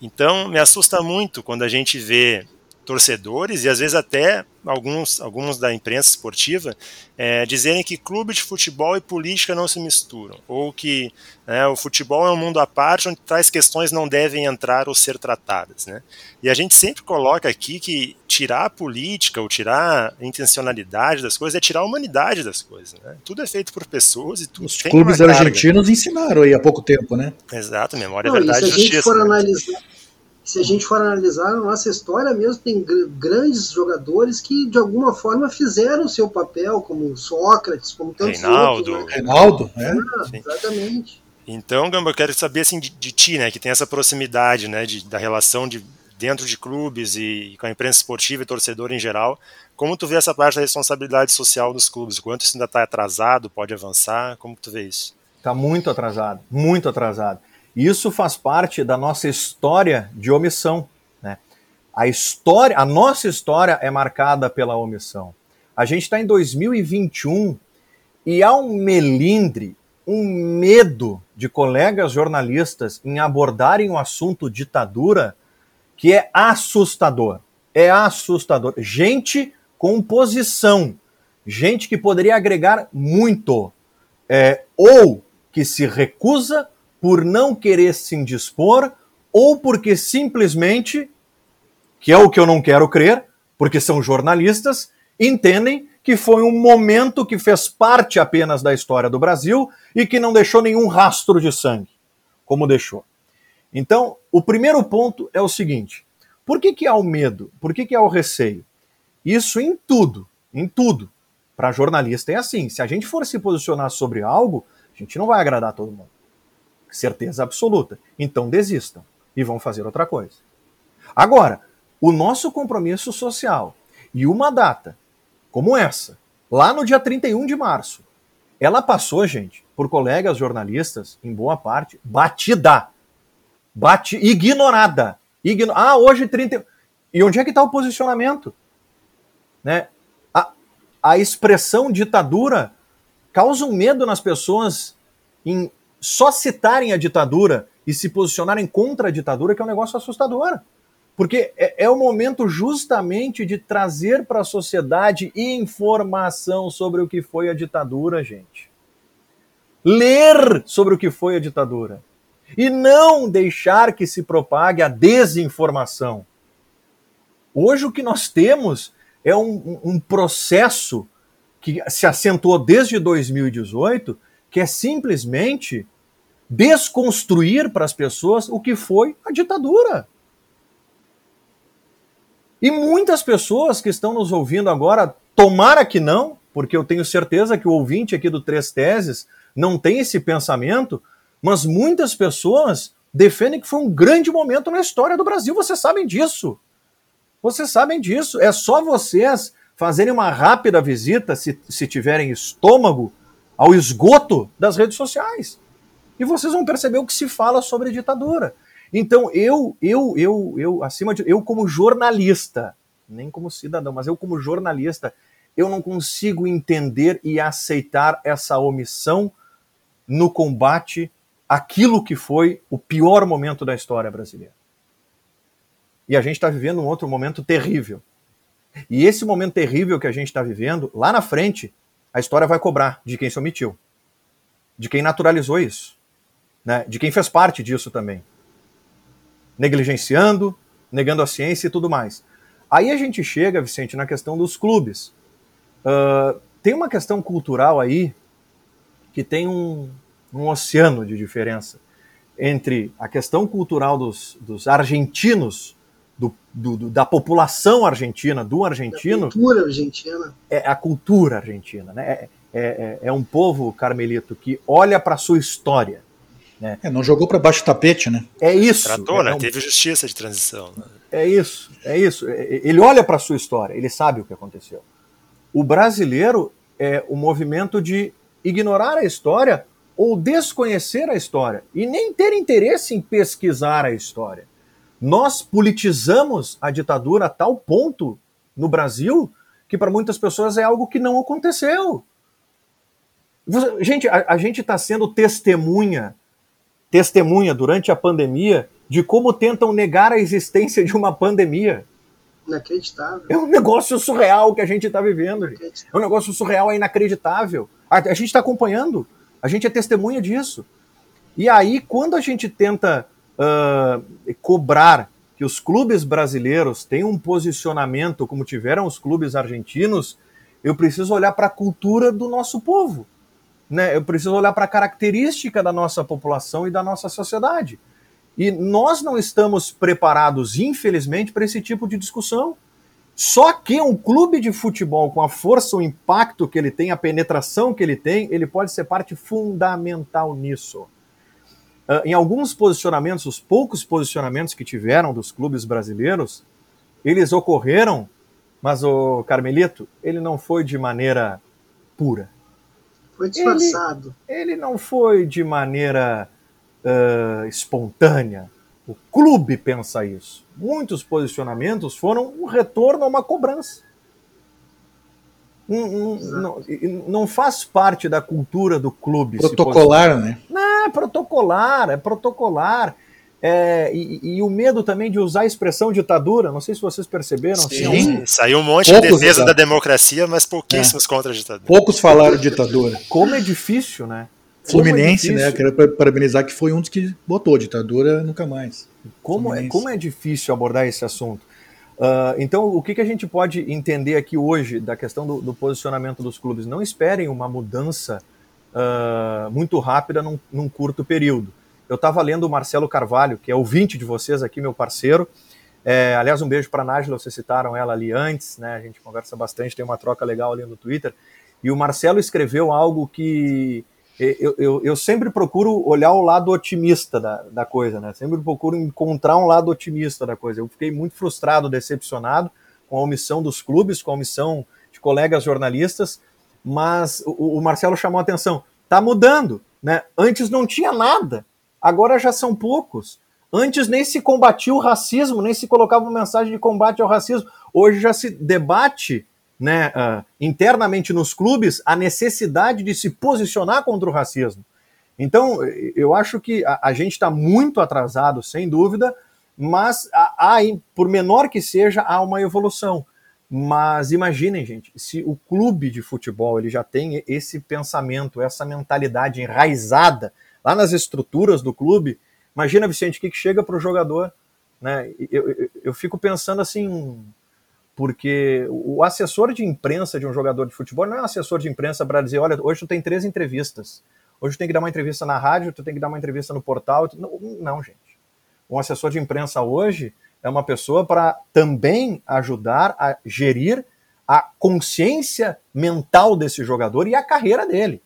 Então, me assusta muito quando a gente vê torcedores e às vezes até alguns, alguns da imprensa esportiva é, dizerem que clube de futebol e política não se misturam, ou que né, o futebol é um mundo à parte onde tais questões não devem entrar ou ser tratadas. Né? E a gente sempre coloca aqui que tirar a política ou tirar a intencionalidade das coisas é tirar a humanidade das coisas. Né? Tudo é feito por pessoas e tudo Os clubes argentinos ensinaram aí há pouco tempo, né? Exato, memória, não, verdade e justiça. Se a gente for né? analisar se a gente for analisar a nossa história mesmo, tem grandes jogadores que de alguma forma fizeram o seu papel, como Sócrates, como tantos Reinaldo. outros. Né? Reinaldo, é. Ah, exatamente. Então, Gamba, eu quero saber assim de, de, ti, né, que tem essa proximidade, né, de, da relação de dentro de clubes e, e, com a imprensa esportiva e torcedor em geral, como tu vê essa parte da responsabilidade social dos clubes? Quanto isso ainda está atrasado, pode avançar? Como tu vê isso? Está muito atrasado, muito atrasado. Isso faz parte da nossa história de omissão. Né? A história, a nossa história é marcada pela omissão. A gente está em 2021 e há um melindre, um medo de colegas jornalistas em abordarem o assunto ditadura que é assustador. É assustador. Gente com posição, gente que poderia agregar muito, é, ou que se recusa por não querer se indispor ou porque simplesmente, que é o que eu não quero crer, porque são jornalistas, entendem que foi um momento que fez parte apenas da história do Brasil e que não deixou nenhum rastro de sangue, como deixou. Então, o primeiro ponto é o seguinte: por que, que há o medo? Por que, que há o receio? Isso em tudo, em tudo. Para jornalista é assim: se a gente for se posicionar sobre algo, a gente não vai agradar todo mundo certeza absoluta. Então desistam e vão fazer outra coisa. Agora, o nosso compromisso social e uma data como essa, lá no dia 31 de março, ela passou, gente, por colegas jornalistas, em boa parte, batida. Bate, ignorada. Igno ah, hoje 30. E onde é que está o posicionamento? Né? A, a expressão ditadura causa um medo nas pessoas em só citarem a ditadura e se posicionarem contra a ditadura que é um negócio assustador. Porque é, é o momento justamente de trazer para a sociedade informação sobre o que foi a ditadura, gente. Ler sobre o que foi a ditadura. E não deixar que se propague a desinformação. Hoje o que nós temos é um, um processo que se acentuou desde 2018 que é simplesmente desconstruir para as pessoas o que foi a ditadura. E muitas pessoas que estão nos ouvindo agora, tomara que não, porque eu tenho certeza que o ouvinte aqui do Três Teses não tem esse pensamento, mas muitas pessoas defendem que foi um grande momento na história do Brasil. Vocês sabem disso. Vocês sabem disso. É só vocês fazerem uma rápida visita, se, se tiverem estômago, ao esgoto das redes sociais. E vocês vão perceber o que se fala sobre ditadura. Então, eu, eu, eu, eu, acima de eu como jornalista, nem como cidadão, mas eu como jornalista, eu não consigo entender e aceitar essa omissão no combate àquilo que foi o pior momento da história brasileira. E a gente está vivendo um outro momento terrível. E esse momento terrível que a gente está vivendo, lá na frente, a história vai cobrar de quem se omitiu, de quem naturalizou isso, né? de quem fez parte disso também, negligenciando, negando a ciência e tudo mais. Aí a gente chega, Vicente, na questão dos clubes. Uh, tem uma questão cultural aí que tem um, um oceano de diferença entre a questão cultural dos, dos argentinos do, do, da população argentina, do argentino. A cultura argentina. É a cultura argentina. Né? É, é, é, é um povo, Carmelito, que olha para a sua história. Né? É, não jogou para baixo do tapete, né? É isso. Tratou, é, né? Teve justiça de transição. Né? É isso, é isso. Ele olha para a sua história, ele sabe o que aconteceu. O brasileiro é o movimento de ignorar a história ou desconhecer a história e nem ter interesse em pesquisar a história. Nós politizamos a ditadura a tal ponto no Brasil que para muitas pessoas é algo que não aconteceu. Gente, a, a gente está sendo testemunha, testemunha durante a pandemia de como tentam negar a existência de uma pandemia. Inacreditável. É um negócio surreal que a gente está vivendo. É um negócio surreal, é inacreditável. A, a gente está acompanhando. A gente é testemunha disso. E aí, quando a gente tenta uh, cobrar que os clubes brasileiros tenham um posicionamento como tiveram os clubes argentinos, eu preciso olhar para a cultura do nosso povo. Né? Eu preciso olhar para a característica da nossa população e da nossa sociedade. E nós não estamos preparados, infelizmente, para esse tipo de discussão. Só que um clube de futebol, com a força, o impacto que ele tem, a penetração que ele tem, ele pode ser parte fundamental nisso. Uh, em alguns posicionamentos, os poucos posicionamentos que tiveram dos clubes brasileiros, eles ocorreram, mas o Carmelito, ele não foi de maneira pura. Foi disfarçado. Ele, ele não foi de maneira uh, espontânea. O clube pensa isso. Muitos posicionamentos foram um retorno a uma cobrança. Não, não, não, faz parte da cultura do clube. Protocolar, né? Não, é protocolar, é protocolar. É, e, e, o medo também de usar a expressão ditadura, não sei se vocês perceberam. Sim, assim, saiu um monte Poucos de defesa da democracia, mas pouquíssimos é. contra a ditadura. Poucos falaram ditadura. Como é difícil, né? Fluminense, é né? Quero parabenizar que foi um dos que botou ditadura nunca mais. Como é, como é difícil abordar esse assunto. Uh, então, o que, que a gente pode entender aqui hoje da questão do, do posicionamento dos clubes? Não esperem uma mudança uh, muito rápida num, num, curto período. Eu estava lendo o Marcelo Carvalho, que é ouvinte de vocês aqui, meu parceiro. É, aliás, um beijo para a Nájila, vocês citaram ela ali antes, né? A gente conversa bastante, tem uma troca legal ali no Twitter. E o Marcelo escreveu algo que eu, eu, eu, sempre procuro olhar o lado otimista da, da coisa, né? Sempre procuro encontrar um lado otimista da coisa. Eu fiquei muito frustrado, decepcionado com a omissão dos clubes, com a omissão de colegas jornalistas, mas o, o Marcelo chamou a atenção. Tá mudando, né? Antes não tinha nada, agora já são poucos. Antes nem se combatia o racismo, nem se colocava uma mensagem de combate ao racismo. Hoje já se debate né, uh, internamente nos clubes a necessidade de se posicionar contra o racismo. Então, eu acho que a, a gente está muito atrasado, sem dúvida, mas há, há, por menor que seja, há uma evolução. Mas imaginem, gente, se o clube de futebol ele já tem esse pensamento, essa mentalidade enraizada lá nas estruturas do clube, imagina, Vicente, o que, chega para o jogador. Né? Eu, eu, eu fico pensando assim, porque o assessor de imprensa de um jogador de futebol não é um assessor de imprensa para dizer, olha, hoje tu tem três entrevistas, hoje tu tem que dar uma entrevista na rádio, tu tem que dar uma entrevista no portal, não, não gente. Um assessor de imprensa hoje é uma pessoa para também ajudar a gerir a consciência mental desse jogador e a carreira dele.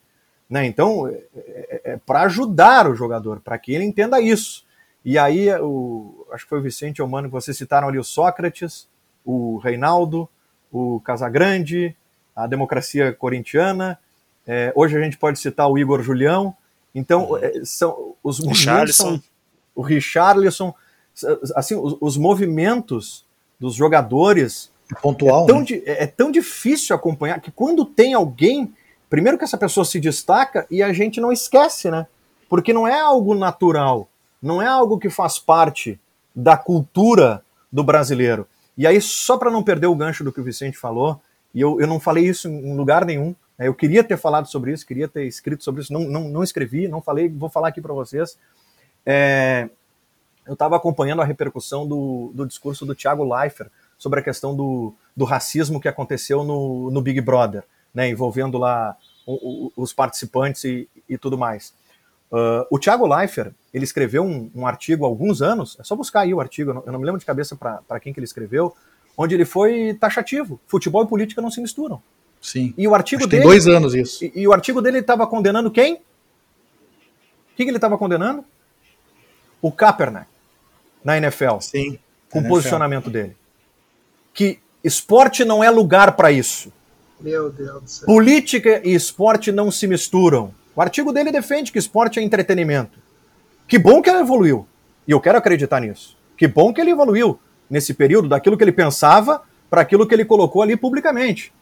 Né? Então, é, é, é para ajudar o jogador, para que ele entenda isso. E aí, o, acho que foi o Vicente e o Mano que vocês citaram ali, o Sócrates, o Reinaldo, o Casagrande, a democracia corintiana. É, hoje a gente pode citar o Igor Julião. Então, uhum. é, são os movimentos são, o Richarlison, assim, os, os, movimentos dos jogadores é pontual. É tão, né? é, é tão difícil acompanhar que quando tem alguém, primeiro que essa pessoa se destaca e a gente não esquece, né? Porque não é algo natural, não é algo que faz parte da cultura do brasileiro. E aí, só para não perder o gancho do que o Vicente falou, e eu, eu não falei isso em lugar nenhum, né, eu queria ter falado sobre isso, queria ter escrito sobre isso, não, não, não escrevi, não falei, vou falar aqui para vocês. É, eu estava acompanhando a repercussão do, do discurso do Thiago Leifert sobre a questão do, do racismo que aconteceu no, no Big Brother, né, envolvendo lá o, o, os participantes e, e tudo mais. Uh, o Thiago Leifert, ele escreveu um, um, artigo há alguns anos, é só buscar aí o artigo, eu não, eu não me lembro de cabeça para quem que ele escreveu, onde ele foi taxativo. Futebol e política não se misturam. Sim. E o artigo dele. Tem dois anos isso. E, e o artigo dele estava condenando quem? O que ele estava condenando? O Kaepernick na NFL. Sim. Com o NFL. posicionamento dele. Que esporte não é lugar para isso. Meu Deus do céu. Política e esporte não se misturam. O artigo dele defende que esporte é entretenimento. Que bom que ele evoluiu. E eu quero acreditar nisso. Que bom que ele evoluiu nesse período daquilo que ele pensava para aquilo que ele colocou ali publicamente.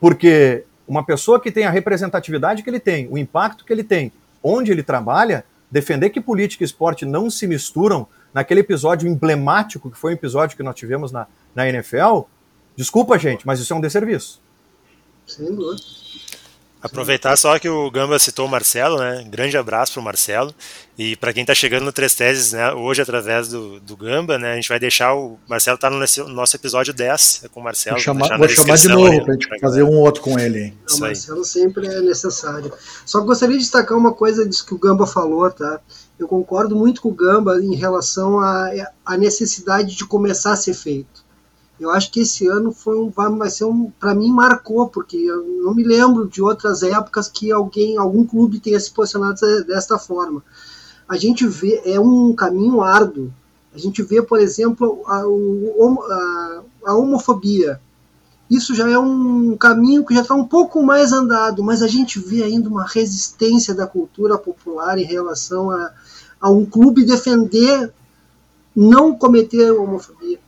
Porque uma pessoa que tem a representatividade que ele tem, o impacto que ele tem, onde ele trabalha, defender que política e esporte não se misturam naquele episódio emblemático que foi o episódio que nós tivemos na, na NFL, desculpa, gente, mas isso é um desserviço. Sem dúvida. Aproveitar só que o Gamba citou o Marcelo, né? Grande abraço pro Marcelo. E para quem está chegando no Três Teses, né, hoje através do, do Gamba, né, a gente vai deixar o Marcelo tá no nosso episódio 10 é com o Marcelo. Vou chamar, vou chamar de novo para a gente fazer um outro com ele. O Marcelo sempre é necessário. Só gostaria de destacar uma coisa disso que o Gamba falou, tá? Eu concordo muito com o Gamba em relação à, necessidade de começar a ser feito. Eu acho que esse ano foi um, vai ser um, para mim marcou, porque eu não me lembro de outras épocas que alguém, algum clube tenha se posicionado desta forma. A gente vê é um caminho árduo. A gente vê, por exemplo, a, a, a homofobia. Isso já é um caminho que já está um pouco mais andado, mas a gente vê ainda uma resistência da cultura popular em relação a, a um clube defender não cometer homofobia.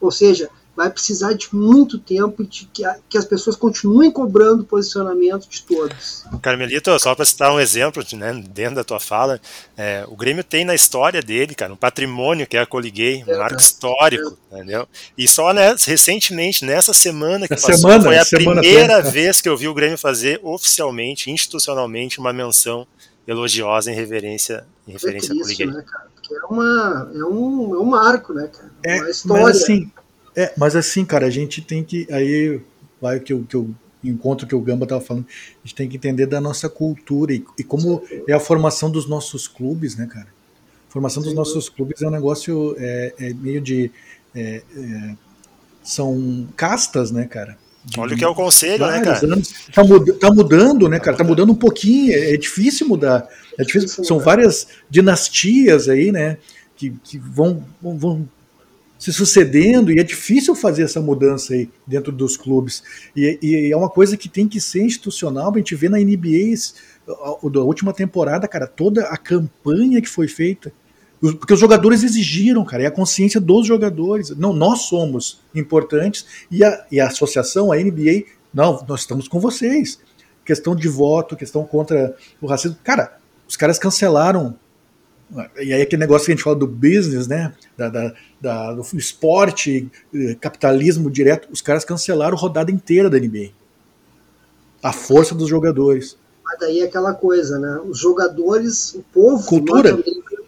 Ou seja, vai precisar de muito tempo de que, a, que as pessoas continuem cobrando o posicionamento de todos. Carmelito, só para citar um exemplo né, dentro da tua fala, é, o Grêmio tem na história dele, cara, um patrimônio que é a Coliguei, um é, marco histórico, é. entendeu? E só né, recentemente, nessa semana que passou, semana, foi a primeira tempo. vez que eu vi o Grêmio fazer oficialmente, institucionalmente, uma menção elogiosa em reverência, em referência é a Coliguei. Né, cara? Porque é, uma, é, um, é um marco, né, cara? É, uma história. Mas assim, é, mas assim, cara, a gente tem que. Aí vai o que, eu, que eu encontro que o Gamba estava falando, a gente tem que entender da nossa cultura e, e, como é a formação dos nossos clubes, né, cara? A formação dos nossos clubes é um negócio é, é meio de. É, é, são castas, né, cara? Olha o que é o conselho, né, cara? Anos. Tá, mud tá, mudando, né, cara? Tá mudando um pouquinho, é, é difícil mudar. É difícil. São várias dinastias aí, né? Que, que vão, vão se sucedendo e é difícil fazer essa mudança aí dentro dos clubes. E, e é uma coisa que tem que ser institucional. A gente vê na NBA da última temporada, cara, toda a campanha que foi feita. Porque os jogadores exigiram, cara, é a consciência dos jogadores. Não, nós somos importantes e a, e a associação, a NBA, não, nós estamos com vocês. Questão de voto, questão contra o racismo. Cara, os caras cancelaram e aí aquele negócio que a gente fala do business, né? Da, da, da, do esporte, eh, capitalismo direto, os caras cancelaram a rodada inteira da NBA. A força dos jogadores. Mas daí é aquela coisa, né? Os jogadores, o povo cultura.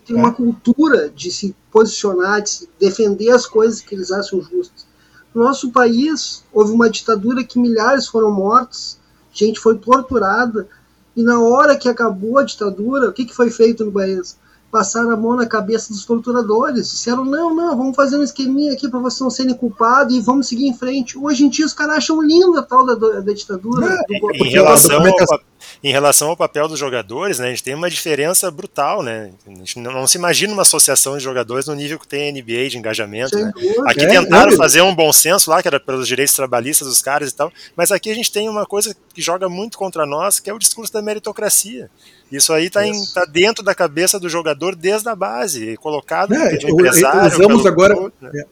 Tem uma é. cultura de se posicionar, de se defender as coisas que eles acham justas. No nosso país, houve uma ditadura que milhares foram mortos, gente foi torturada, e na hora que acabou a ditadura, o que, que foi feito no país? passaram a mão na cabeça dos torturadores. Disseram, não, não, vamos fazer um esqueminha aqui para vocês não serem culpados e vamos seguir em frente. Hoje em dia os caras acham linda a tal da, da ditadura. É, do... em, relação ao, em relação ao papel dos jogadores, né, a gente tem uma diferença brutal. Né? A gente não, não se imagina uma associação de jogadores no nível que tem a NBA de engajamento. Né? Aqui é, tentaram fazer um bom senso lá, que era pelos direitos trabalhistas dos caras e tal, mas aqui a gente tem uma coisa que joga muito contra nós, que é o discurso da meritocracia. Isso aí está tá dentro da cabeça do jogador desde a base, colocado é, empresário. Usamos agora. Clube, né? é,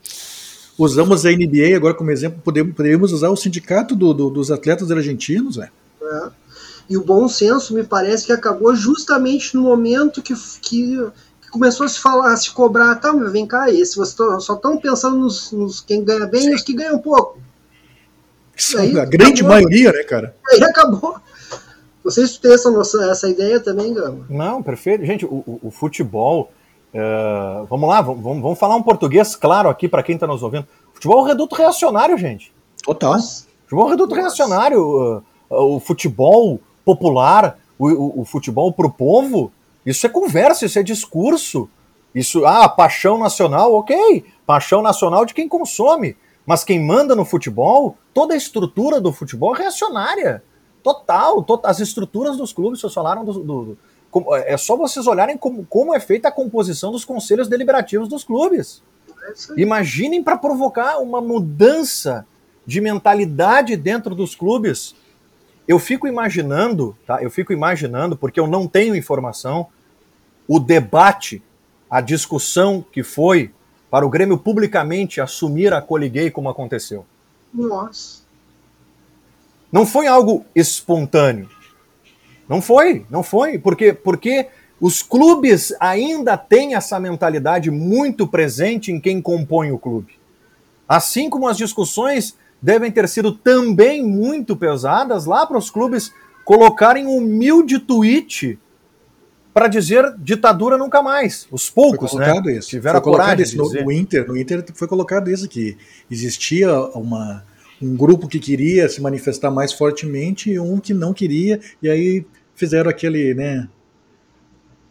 usamos a NBA agora como exemplo, podemos, poderíamos usar o sindicato do, do, dos atletas argentinos. É. é. E o bom senso me parece que acabou justamente no momento que, que, que começou a se falar, a se cobrar, tá, mas vem cá, esse, vocês só estão pensando nos, nos, quem ganha bem e os que ganham pouco. Aí, a grande acabou. maioria, né, cara? Aí acabou. Vocês têm essa, noção, essa ideia também, Gama? Não, perfeito. Gente, o, o, o futebol. Uh, vamos lá, vamos, vamos falar um português claro aqui para quem está nos ouvindo. Futebol é um reduto reacionário, gente. Total. Futebol é um reduto Nossa. reacionário. Uh, uh, o futebol popular, o, o, o futebol para o povo, isso é conversa, isso é discurso. Isso, ah, paixão nacional, ok. Paixão nacional de quem consome. Mas quem manda no futebol, toda a estrutura do futebol é reacionária. Total, to as estruturas dos clubes, vocês falaram do, do, é só vocês olharem como, como é feita a composição dos conselhos deliberativos dos clubes. É Imaginem para provocar uma mudança de mentalidade dentro dos clubes. Eu fico imaginando, tá? Eu fico imaginando, porque eu não tenho informação, o debate, a discussão que foi para o Grêmio publicamente assumir a Coliguei como aconteceu. Nossa. Não foi algo espontâneo. Não foi, não foi, porque porque os clubes ainda têm essa mentalidade muito presente em quem compõe o clube. Assim como as discussões devem ter sido também muito pesadas lá para os clubes colocarem um humilde tweet para dizer ditadura nunca mais. Os poucos, foi colocado né? Isso. Tiveram foi a coragem isso. No, no, Inter, no Inter foi colocado isso que existia uma um grupo que queria se manifestar mais fortemente e um que não queria e aí fizeram aquele, né,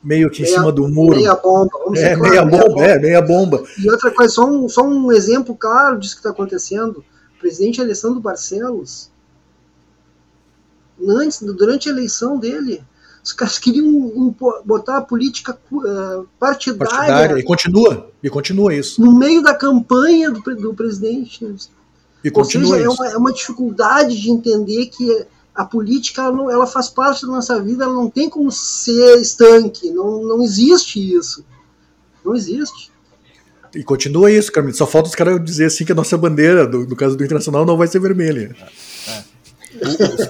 meio que meia, em cima do muro. Meia bomba. Vamos é, claro, meia, meia bomba, bomba, é, meia bomba. E outra coisa, só um, só um exemplo claro disso que está acontecendo. Presidente Alessandro Barcelos, antes, durante a eleição dele, os caras queriam um, botar a política uh, partidária, partidária. E continua, e continua isso. No meio da campanha do, do presidente. E Ou seja, é uma, é uma dificuldade de entender que a política ela, não, ela faz parte da nossa vida, ela não tem como ser estanque, não, não existe isso. Não existe. E continua isso, Carmito. Só falta os caras dizer assim que a nossa bandeira, do, no caso do Internacional, não vai ser vermelha. É.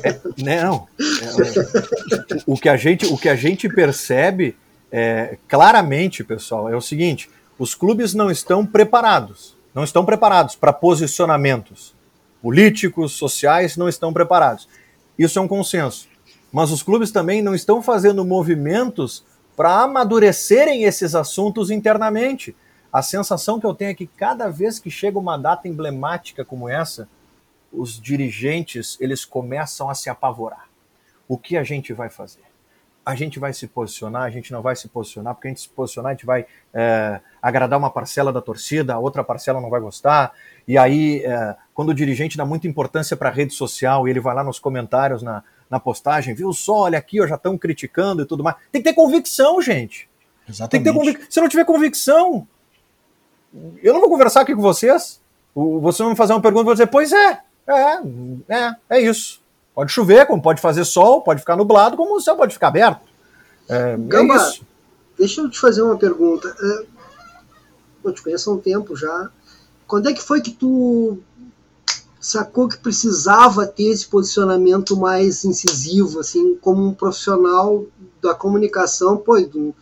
É, não. É, o, que a gente, o que a gente percebe é, claramente, pessoal, é o seguinte: os clubes não estão preparados. Não estão preparados para posicionamentos políticos, sociais, não estão preparados. Isso é um consenso. Mas os clubes também não estão fazendo movimentos para amadurecerem esses assuntos internamente. A sensação que eu tenho é que cada vez que chega uma data emblemática como essa, os dirigentes eles começam a se apavorar. O que a gente vai fazer? A gente vai se posicionar, a gente não vai se posicionar, porque a gente se posicionar, a gente vai é, agradar uma parcela da torcida, a outra parcela não vai gostar. E aí, é, quando o dirigente dá muita importância para a rede social e ele vai lá nos comentários na, na postagem, viu só, olha aqui, ó, já estão criticando e tudo mais. Tem que ter convicção, gente. Exatamente. Tem que ter convic... Se não tiver convicção, eu não vou conversar aqui com vocês. Você vai me fazer uma pergunta e vou dizer, pois é, é, é, é isso. Pode chover, como pode fazer sol, pode ficar nublado, como o céu pode ficar aberto. É, Gamba, é isso. Deixa eu te fazer uma pergunta. É, eu te conheço há um tempo já. Quando é que foi que tu sacou que precisava ter esse posicionamento mais incisivo, assim, como um profissional da comunicação, pô, de um,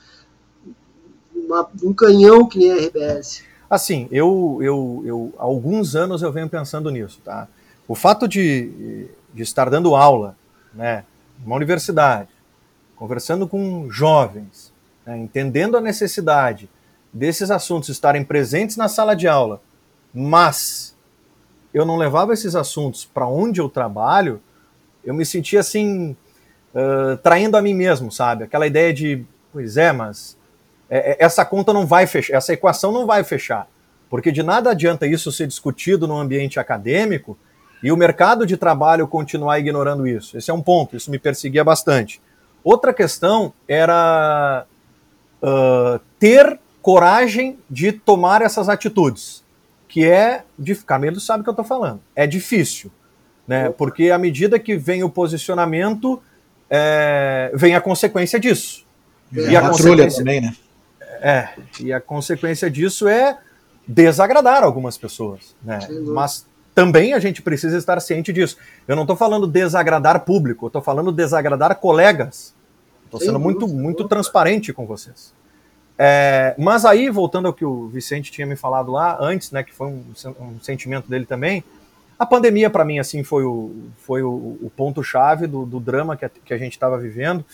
uma, um canhão que nem a RBS? Assim, eu, eu, eu, há alguns anos eu venho pensando nisso, tá? O fato de, de estar dando aula, né, numa universidade, conversando com jovens, né, entendendo a necessidade desses assuntos estarem presentes na sala de aula, mas eu não levava esses assuntos para onde eu trabalho, eu me sentia assim, uh, traindo a mim mesmo, sabe? Aquela ideia de, pois é, mas essa conta não vai fechar, essa equação não vai fechar. Porque de nada adianta isso ser discutido no ambiente acadêmico e o mercado de trabalho continuar ignorando isso. Esse é um ponto, isso me perseguia bastante. Outra questão era uh, ter coragem de tomar essas atitudes que é de Camilo sabe o que eu estou falando. É difícil, né? Porque à medida que vem o posicionamento, é, vem a consequência disso. É, e a, a consequência também, né? É, e a consequência disso é desagradar algumas pessoas, né? Mas também a gente precisa estar ciente disso. Eu não estou falando desagradar público, eu estou falando desagradar colegas. Estou sendo muito, muito transparente com vocês. É, mas aí, voltando ao que o Vicente tinha me falado lá antes, né, que foi um, um sentimento dele também, a pandemia para mim assim foi o, foi o, o ponto chave do, do, drama que a, que a gente estava vivendo.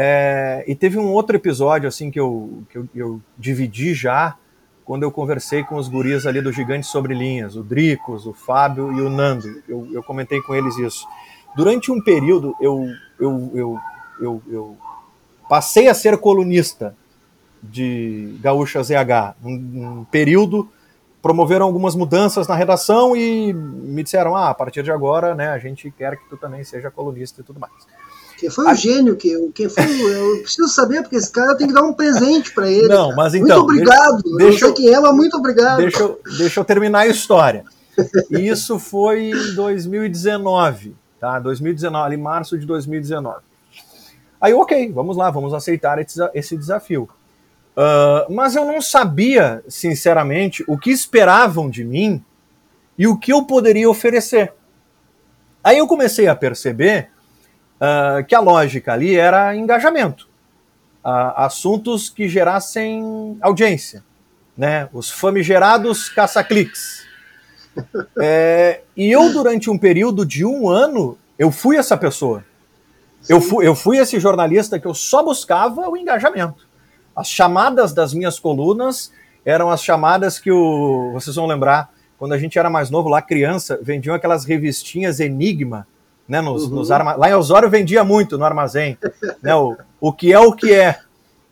É, e teve um outro episódio assim que eu, que eu, eu, dividi já quando eu conversei com os guris ali do Gigante Sobre Linhas, o Dricos, o Fábio e o Nando. Eu, eu comentei com eles isso. Durante um período eu, eu, eu, eu, eu passei a ser colunista de Gaúcha ZH. Um, um, período promoveram algumas mudanças na redação e me disseram: ah, a partir de agora, né, a gente quer que tu também seja colunista e tudo mais. Quem foi o gênio? Que, quem foi, eu preciso saber, porque esse cara tem que dar um presente para ele. Não, mas então. Muito obrigado. Deixa, eu não sei quem é, mas muito obrigado. Deixa eu, deixa eu terminar a história. Isso foi em 2019, tá? 2019, ali março de 2019. Aí, ok, vamos lá, vamos aceitar esse desafio. Uh, mas eu não sabia, sinceramente, o que esperavam de mim e o que eu poderia oferecer. Aí eu comecei a perceber uh, que a lógica ali era engajamento, uh, assuntos que gerassem audiência, né? os famigerados caça-cliques. É, e eu, durante um período de um ano, eu fui essa pessoa. Eu fui, eu fui esse jornalista que eu só buscava o engajamento. As chamadas das minhas colunas eram as chamadas que o, vocês vão lembrar, quando a gente era mais novo, lá criança, vendiam aquelas revistinhas Enigma, né, nos, uhum. nos arma... Lá em Osório vendia muito no armazém, *laughs* né, o, o que é o que é.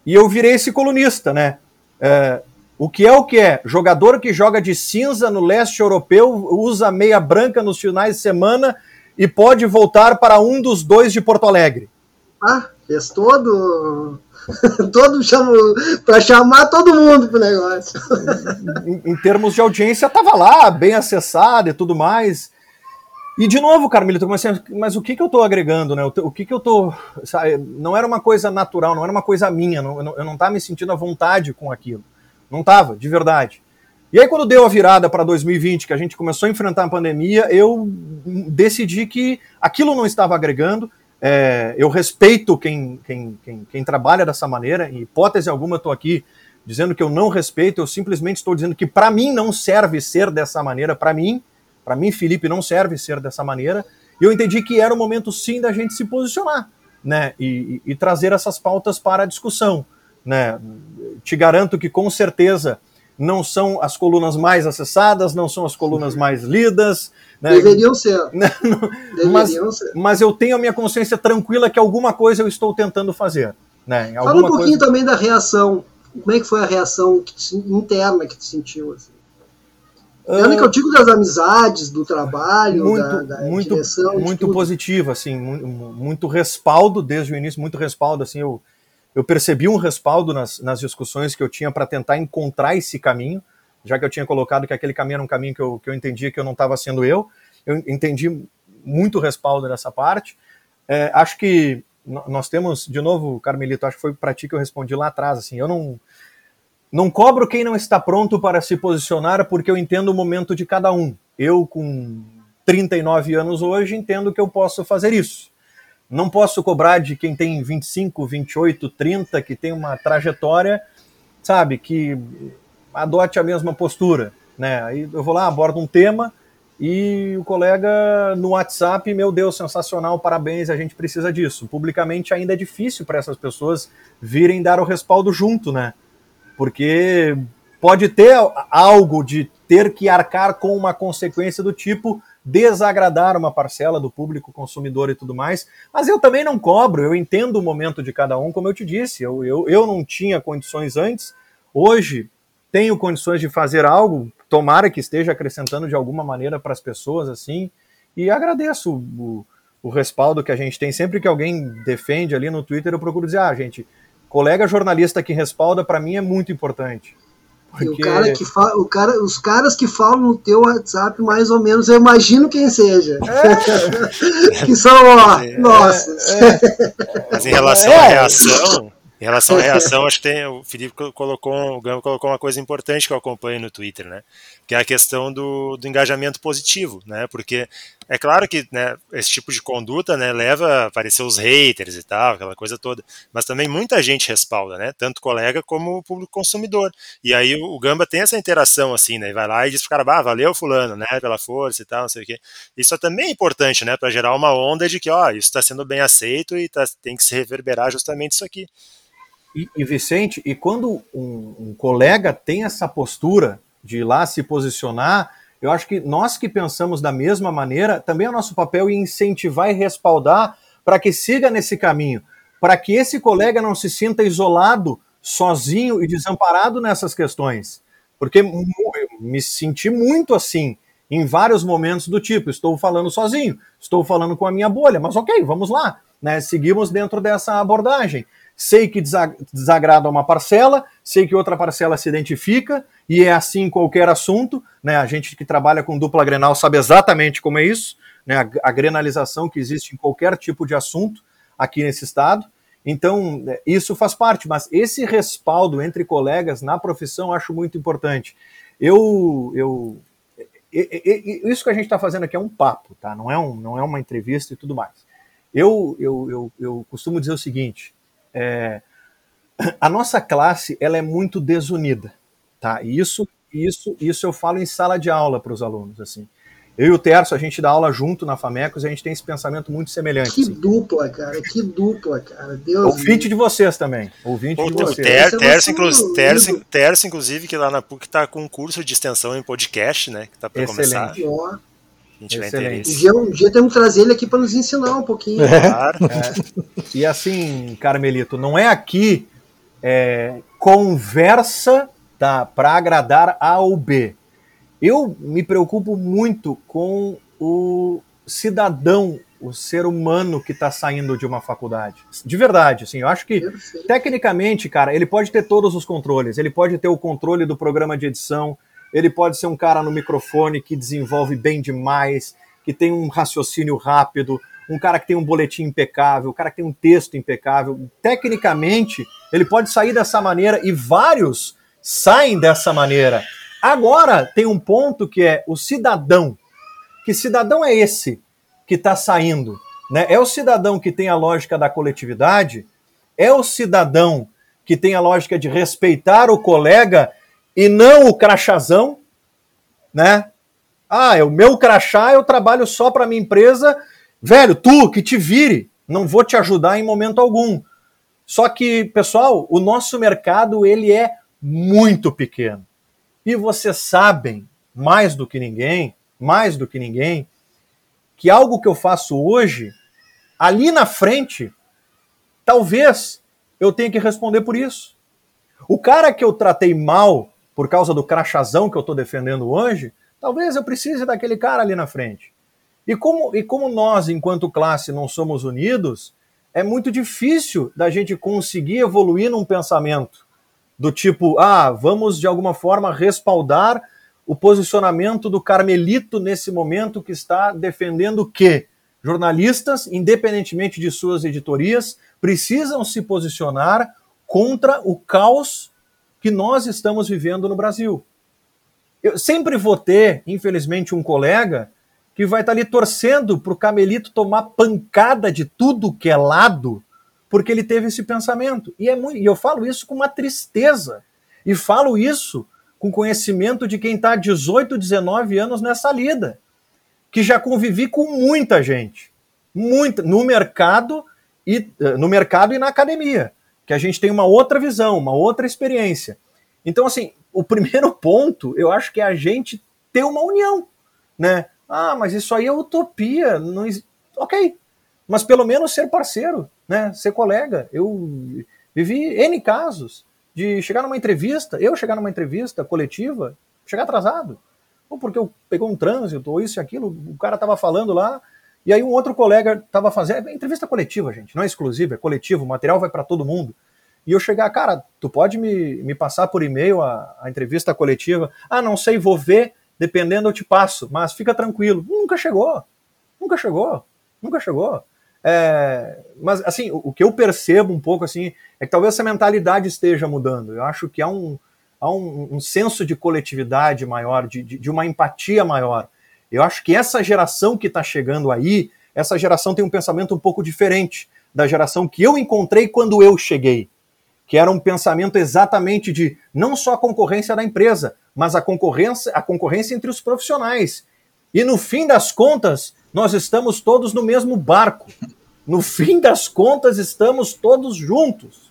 E eu virei esse colunista, né? É, o que é o que é? Jogador que joga de cinza no leste europeu, usa meia branca nos finais de semana e pode voltar para um dos dois de Porto Alegre. Ah, fez todo. *laughs* todo chamo para chamar todo mundo pro negócio. em, em, termos de audiência, tava lá, bem acessado e tudo mais. E de novo, Carmelito, eu comecei, mas o que que eu tô agregando, né? O, que que eu tô, sabe, não era uma coisa natural, não era uma coisa minha, não, eu, não, eu não tava me sentindo à vontade com aquilo. Não tava, de verdade. E aí, quando deu a virada para 2020, que a gente começou a enfrentar a pandemia, eu decidi que aquilo não estava agregando. É, eu respeito quem, quem, quem, quem, trabalha dessa maneira, em hipótese alguma, estou aqui dizendo que eu não respeito, eu simplesmente estou dizendo que para mim não serve ser dessa maneira, para mim, para mim, Felipe, não serve ser dessa maneira. E eu entendi que era o momento sim da gente se posicionar, né? E, e, e trazer essas pautas para a discussão, né? Te garanto que com certeza não são as colunas mais acessadas, não são as colunas mais lidas. Né? Deveriam ser. *laughs* Deveriam mas, ser. mas eu tenho a minha consciência tranquila que alguma coisa eu estou tentando fazer. Né? Fala um pouquinho coisa... também da reação. Como é que foi a reação interna que tu sentiu? Assim? Uh, que eu digo das amizades, do trabalho, muito, da, da muito, direção. Muito positivo, assim, muito, muito respaldo desde o início, muito respaldo, assim, eu eu percebi um respaldo nas, nas discussões que eu tinha para tentar encontrar esse caminho, já que eu tinha colocado que aquele caminho era um caminho que eu, que eu entendia que eu não estava sendo eu. Eu entendi muito respaldo dessa parte. É, acho que nós temos, de novo, Carmelito, acho que foi para ti que eu respondi lá atrás. Assim, eu não, não cobro quem não está pronto para se posicionar, porque eu entendo o momento de cada um. Eu, com 39 anos hoje, entendo que eu posso fazer isso. Não posso cobrar de quem tem 25, 28, 30, que tem uma trajetória, sabe, que adote a mesma postura. Né? Aí eu vou lá, abordo um tema e o colega no WhatsApp, meu Deus, sensacional, parabéns, a gente precisa disso. Publicamente ainda é difícil para essas pessoas virem dar o respaldo junto, né? Porque pode ter algo de ter que arcar com uma consequência do tipo desagradar uma parcela do público consumidor e tudo mais, mas eu também não cobro, eu entendo o momento de cada um, como eu te disse, eu, eu, eu não tinha condições antes, hoje tenho condições de fazer algo, tomara que esteja acrescentando de alguma maneira para as pessoas, assim, e agradeço o, o respaldo que a gente tem, sempre que alguém defende ali no Twitter, eu procuro dizer, ah, gente, colega jornalista que respalda, para mim é muito importante. Porque... O cara que fala, o cara, os caras que falam no teu WhatsApp, mais ou menos, eu imagino quem seja. É. *laughs* que são, ó, é, nossa. É, Mas em relação à reação, em relação à reação, acho que tem, o Felipe colocou, o Gama colocou uma coisa importante que eu acompanho no Twitter, né? Que é a questão do, do engajamento positivo, né? Porque é claro que né, esse tipo de conduta né, leva a aparecer os haters e tal, aquela coisa toda, mas também muita gente respalda, né? Tanto colega como o público consumidor. E aí o, Gamba tem essa interação assim, né? E vai lá e diz pro cara, ah, valeu fulano, né? Pela força e tal, não sei o quê. Isso também é importante, né? Para gerar uma onda de que, ó, isso está sendo bem aceito e tá, tem que se reverberar justamente isso aqui. E, e Vicente, e quando um, um colega tem essa postura de ir lá se posicionar eu acho que nós que pensamos da mesma maneira, também é nosso papel incentivar e respaldar para que siga nesse caminho, para que esse colega não se sinta isolado, sozinho e desamparado nessas questões. Porque eu me senti muito assim em vários momentos do tipo, estou falando sozinho, estou falando com a minha bolha, mas ok, vamos lá. né? Seguimos dentro dessa abordagem. Sei que desagrada uma parcela, sei que outra parcela se identifica, e é assim em qualquer assunto. Né? A gente que trabalha com dupla grenal sabe exatamente como é isso, né? a, a grenalização que existe em qualquer tipo de assunto aqui nesse estado. Então, é, isso faz parte, mas esse respaldo entre colegas na profissão acho muito importante. Eu, eu, isso que a gente está fazendo aqui é um papo, tá? Não é, um, não é uma entrevista e tudo mais. Eu, eu, eu, eu costumo dizer o seguinte: é, a nossa classe ela é muito desunida, tá? E isso, isso, isso eu falo em sala de aula para os alunos, assim. Eu e o Terço, a gente dá aula junto na Famecos e a gente tem esse pensamento muito semelhante. Que assim. dupla, cara, que dupla, cara. Deus Ouvinte de vocês também. Ouvinte Pô, de vocês. Ter, terço, inclu terço, terço, inclusive, que lá na PUC está com um curso de extensão em podcast, né? Que tá para começar. Ó. A gente Excelente. Um dia, um dia temos que trazer ele aqui para nos ensinar um pouquinho. É. Claro. É. E assim, Carmelito, não é aqui é, conversa tá, para agradar A ou B eu me preocupo muito com o cidadão, o ser humano que está saindo de uma faculdade. De verdade, assim, eu acho que Perfeito. tecnicamente, cara, ele pode ter todos os controles. Ele pode ter o controle do programa de edição, ele pode ser um cara no microfone que desenvolve bem demais, que tem um raciocínio rápido, um cara que tem um boletim impecável, um cara que tem um texto impecável. Tecnicamente, ele pode sair dessa maneira e vários saem dessa maneira. Agora tem um ponto que é o cidadão. Que cidadão é esse que está saindo? Né? É o cidadão que tem a lógica da coletividade? É o cidadão que tem a lógica de respeitar o colega e não o crachazão? Né? Ah, é o meu crachá, eu trabalho só para minha empresa. Velho, tu que te vire, não vou te ajudar em momento algum. Só que, pessoal, o nosso mercado ele é muito pequeno. E vocês sabem, mais do que ninguém, mais do que ninguém, que algo que eu faço hoje, ali na frente, talvez eu tenha que responder por isso. O cara que eu tratei mal por causa do crachazão que eu estou defendendo hoje, talvez eu precise daquele cara ali na frente. E como, e como nós, enquanto classe, não somos unidos, é muito difícil da gente conseguir evoluir num pensamento do tipo, ah, vamos de alguma forma respaldar o posicionamento do Carmelito nesse momento que está defendendo que jornalistas, independentemente de suas editorias, precisam se posicionar contra o caos que nós estamos vivendo no Brasil. Eu sempre vou ter, infelizmente, um colega que vai estar ali torcendo para o Carmelito tomar pancada de tudo que é lado porque ele teve esse pensamento. E, é muito, e eu falo isso com uma tristeza. E falo isso com conhecimento de quem está há 18, 19 anos nessa lida. Que já convivi com muita gente. Muita, no mercado e eh, no mercado e na academia. Que a gente tem uma outra visão, uma outra experiência. Então, assim, o primeiro *laughs* ponto, eu acho que é a gente ter uma união. Né? Ah, mas isso aí é utopia. Não... Ok. Mas pelo menos ser parceiro né, ser colega. Eu vivi N casos de chegar numa entrevista, eu chegar numa entrevista coletiva, chegar atrasado. Ou porque eu pegou um trânsito, ou isso e aquilo, o cara estava falando lá, e aí um outro colega estava fazendo. É entrevista coletiva, gente, não é exclusiva, é coletivo, o material vai para todo mundo. E eu chegar, cara, tu pode me, me passar por e-mail a, a entrevista coletiva? Ah, não sei, vou ver, dependendo eu te passo, mas fica tranquilo. Nunca chegou, nunca chegou, nunca chegou. É, mas, assim, o, o, que eu percebo um pouco, assim, é que talvez essa mentalidade esteja mudando. Eu acho que há um, há um, um senso de coletividade maior, de, de, de, uma empatia maior. Eu acho que essa geração que está chegando aí, essa geração tem um pensamento um pouco diferente da geração que eu encontrei quando eu cheguei. Que era um pensamento exatamente de não só a concorrência da empresa, mas a concorrência, a concorrência entre os profissionais. E no fim das contas, nós estamos todos no mesmo barco. No fim das contas, estamos todos juntos.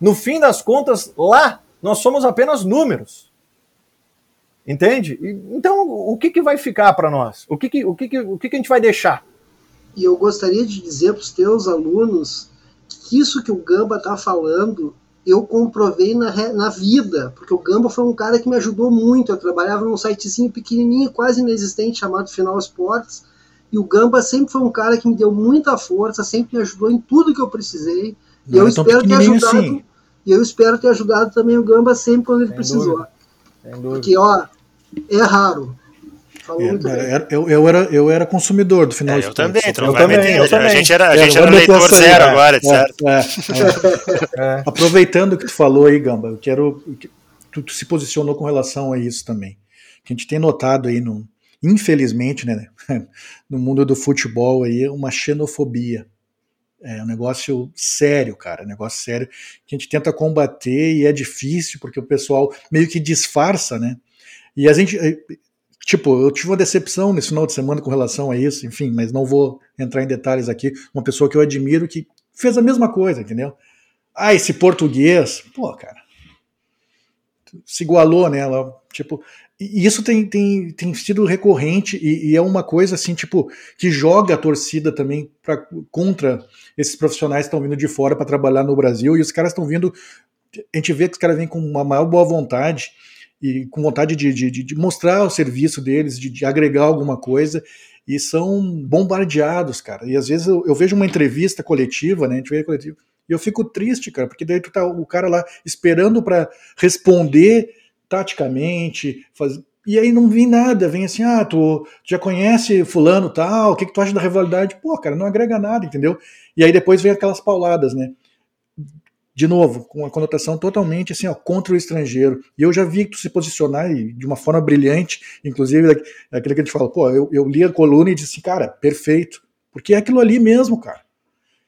No fim das contas, lá, nós somos apenas números. Entende? Então, o que, que vai ficar para nós? O, que, que, o, que, que, o que, que a gente vai deixar? E eu gostaria de dizer para os teus alunos que isso que o Gamba está falando, eu comprovei na, na vida, porque o Gamba foi um cara que me ajudou muito. Eu trabalhava num sitezinho pequenininho, quase inexistente, chamado Final Sports, E o Gamba sempre foi um cara que me deu muita força, sempre me ajudou em tudo que eu precisei. E eu é espero ter ajudado. Assim. E eu espero ter ajudado também o Gamba sempre quando ele Sem precisou. Porque, ó, é raro. É, eu, eu, era, eu era consumidor do final é, Eu também, então eu também, eu também. A gente era, a é, gente era leitor zero aí, agora, certo? É, *laughs* é, Aproveitando que tu falou aí, Gamba, eu quero. Tu, tu, se posicionou com relação a isso também. Que a gente tem notado aí, no, infelizmente, né, *laughs* no mundo do futebol aí, uma xenofobia. É um negócio sério, cara, um negócio sério que a gente tenta combater e é difícil porque o pessoal meio que disfarça, né? E a gente, Tipo, eu tive uma decepção nesse final de semana com relação a isso, enfim, mas não vou entrar em detalhes aqui. Uma pessoa que eu admiro que fez a mesma coisa, entendeu? Ah, esse português, pô, cara, se igualou, né? Ela, tipo, e isso tem, tem, tem sido recorrente e, e, é uma coisa assim, tipo, que joga a torcida também pra, contra esses profissionais que estão vindo de fora para trabalhar no Brasil e os caras estão vindo. A gente vê que os caras vêm com uma maior boa vontade e com vontade de, de, de mostrar o serviço deles, de, de, agregar alguma coisa, e são bombardeados, cara. E às vezes eu, eu vejo uma entrevista coletiva, né? A gente vê coletiva, e eu fico triste, cara, porque daí tu tá o cara lá esperando para responder taticamente, faz... e aí não vem nada, vem assim, ah, tu já conhece fulano tal, o que, que tu acha da rivalidade? Pô, cara, não agrega nada, entendeu? E aí depois vem aquelas pauladas, né? De novo, com uma conotação totalmente assim, ó, contra o estrangeiro. E eu já vi tu se posicionar de uma forma brilhante, inclusive aquilo que a gente fala, pô, eu, eu li a coluna e disse assim, cara, perfeito. Porque é aquilo ali mesmo, cara.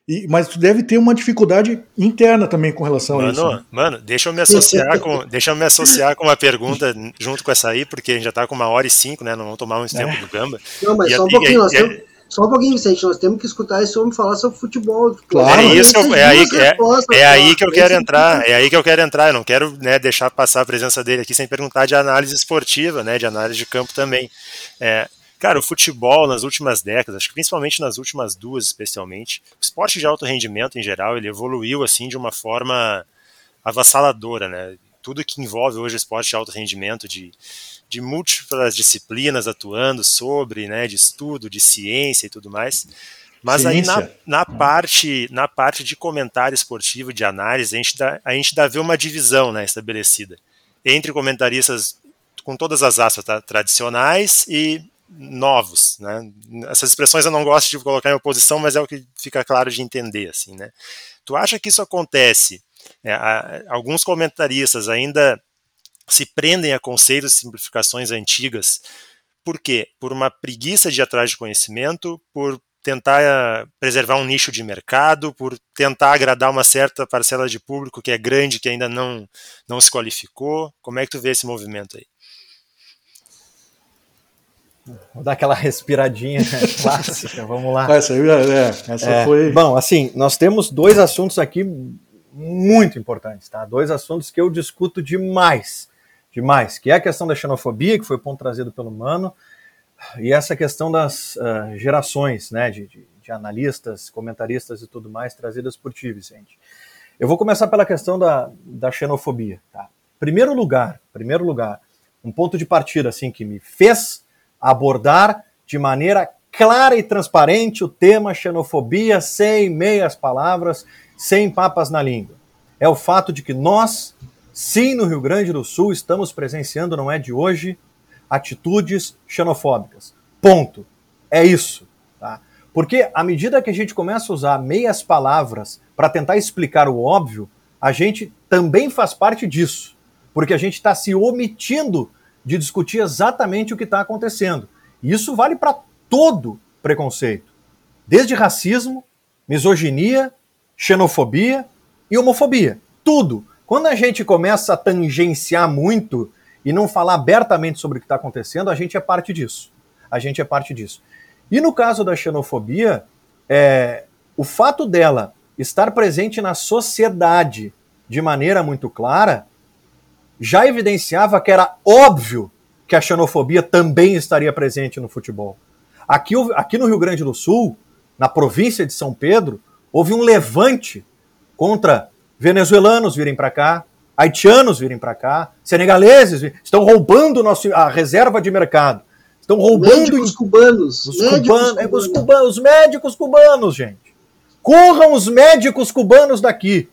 E, mas tu deve ter uma dificuldade interna também com relação mano, a isso. Né? Mano, deixa eu me associar com, deixa eu me associar com uma pergunta junto com essa aí, porque a gente já tá com uma hora e cinco, né? Não vamos tomar muito tempo é. do Gamba. Não, mas e só um pouquinho, nós temos só um pouquinho, Vicente, nós temos que escutar esse homem falar sobre futebol. Claro, é isso, é, aí, é, é aí que eu quero entrar, é aí que eu quero entrar. Eu não quero né, deixar passar a presença dele aqui sem perguntar de análise esportiva, né, de análise de campo também. É, cara, o futebol nas últimas décadas, acho que principalmente nas últimas duas, especialmente, o esporte de alto rendimento em geral, ele evoluiu assim de uma forma avassaladora, né? Tudo que envolve hoje esporte de alto rendimento, de de múltiplas disciplinas atuando sobre, né, de estudo, de ciência e tudo mais. Mas ciência. aí na, na, parte na parte de comentário esportivo, de análise, a gente dá, a gente dá ver uma divisão né, estabelecida entre comentaristas com todas as aspas tá, tradicionais e novos, né? Essas expressões eu não gosto de colocar em oposição, mas é o que fica claro de entender, assim, né? Tu acha que isso acontece? É, alguns comentaristas ainda se prendem a conceitos e simplificações antigas. Por quê? Por uma preguiça de ir atrás de conhecimento, por tentar eh, preservar um nicho de mercado, por tentar agradar uma certa parcela de público que é grande, que ainda não, não se qualificou. Como é que tu vê esse movimento aí? Vou dar aquela respiradinha *laughs* clássica, vamos lá. Essa, é, essa é, foi. Bom, assim, nós temos dois assuntos aqui muito importantes, tá? Dois assuntos que eu discuto demais demais, que é a questão da xenofobia, que foi o ponto trazido pelo Mano, e essa questão das uh, gerações, né, de, de, de, analistas, comentaristas e tudo mais, trazidas por ti, Vicente. Eu vou começar pela questão da, da xenofobia. Tá? Primeiro lugar, primeiro lugar, um ponto de partida assim que me fez abordar de maneira clara e transparente o tema xenofobia, sem meias palavras, sem papas na língua. É o fato de que nós, Sim, no Rio Grande do Sul estamos presenciando, não é de hoje, atitudes xenofóbicas. Ponto. É isso. Tá? Porque à medida que a gente começa a usar meias palavras para tentar explicar o óbvio, a gente também faz parte disso. Porque a gente está se omitindo de discutir exatamente o que está acontecendo. E isso vale para todo preconceito. Desde racismo, misoginia, xenofobia e homofobia. Tudo quando a gente começa a tangenciar muito e não falar abertamente sobre o que está acontecendo, a gente é parte disso. A gente é parte disso. E no caso da xenofobia, é, o fato dela estar presente na sociedade de maneira muito clara já evidenciava que era óbvio que a xenofobia também estaria presente no futebol. Aqui, aqui no Rio Grande do Sul, na província de São Pedro, houve um levante contra venezuelanos virem para cá, haitianos virem para cá, senegaleses estão roubando nosso, a reserva de mercado, Estão roubando. Médicos cubanos. Os, médicos cubanos, é, cubanos. os, cubanos, os médicos cubanos, gente. Corram os médicos cubanos daqui.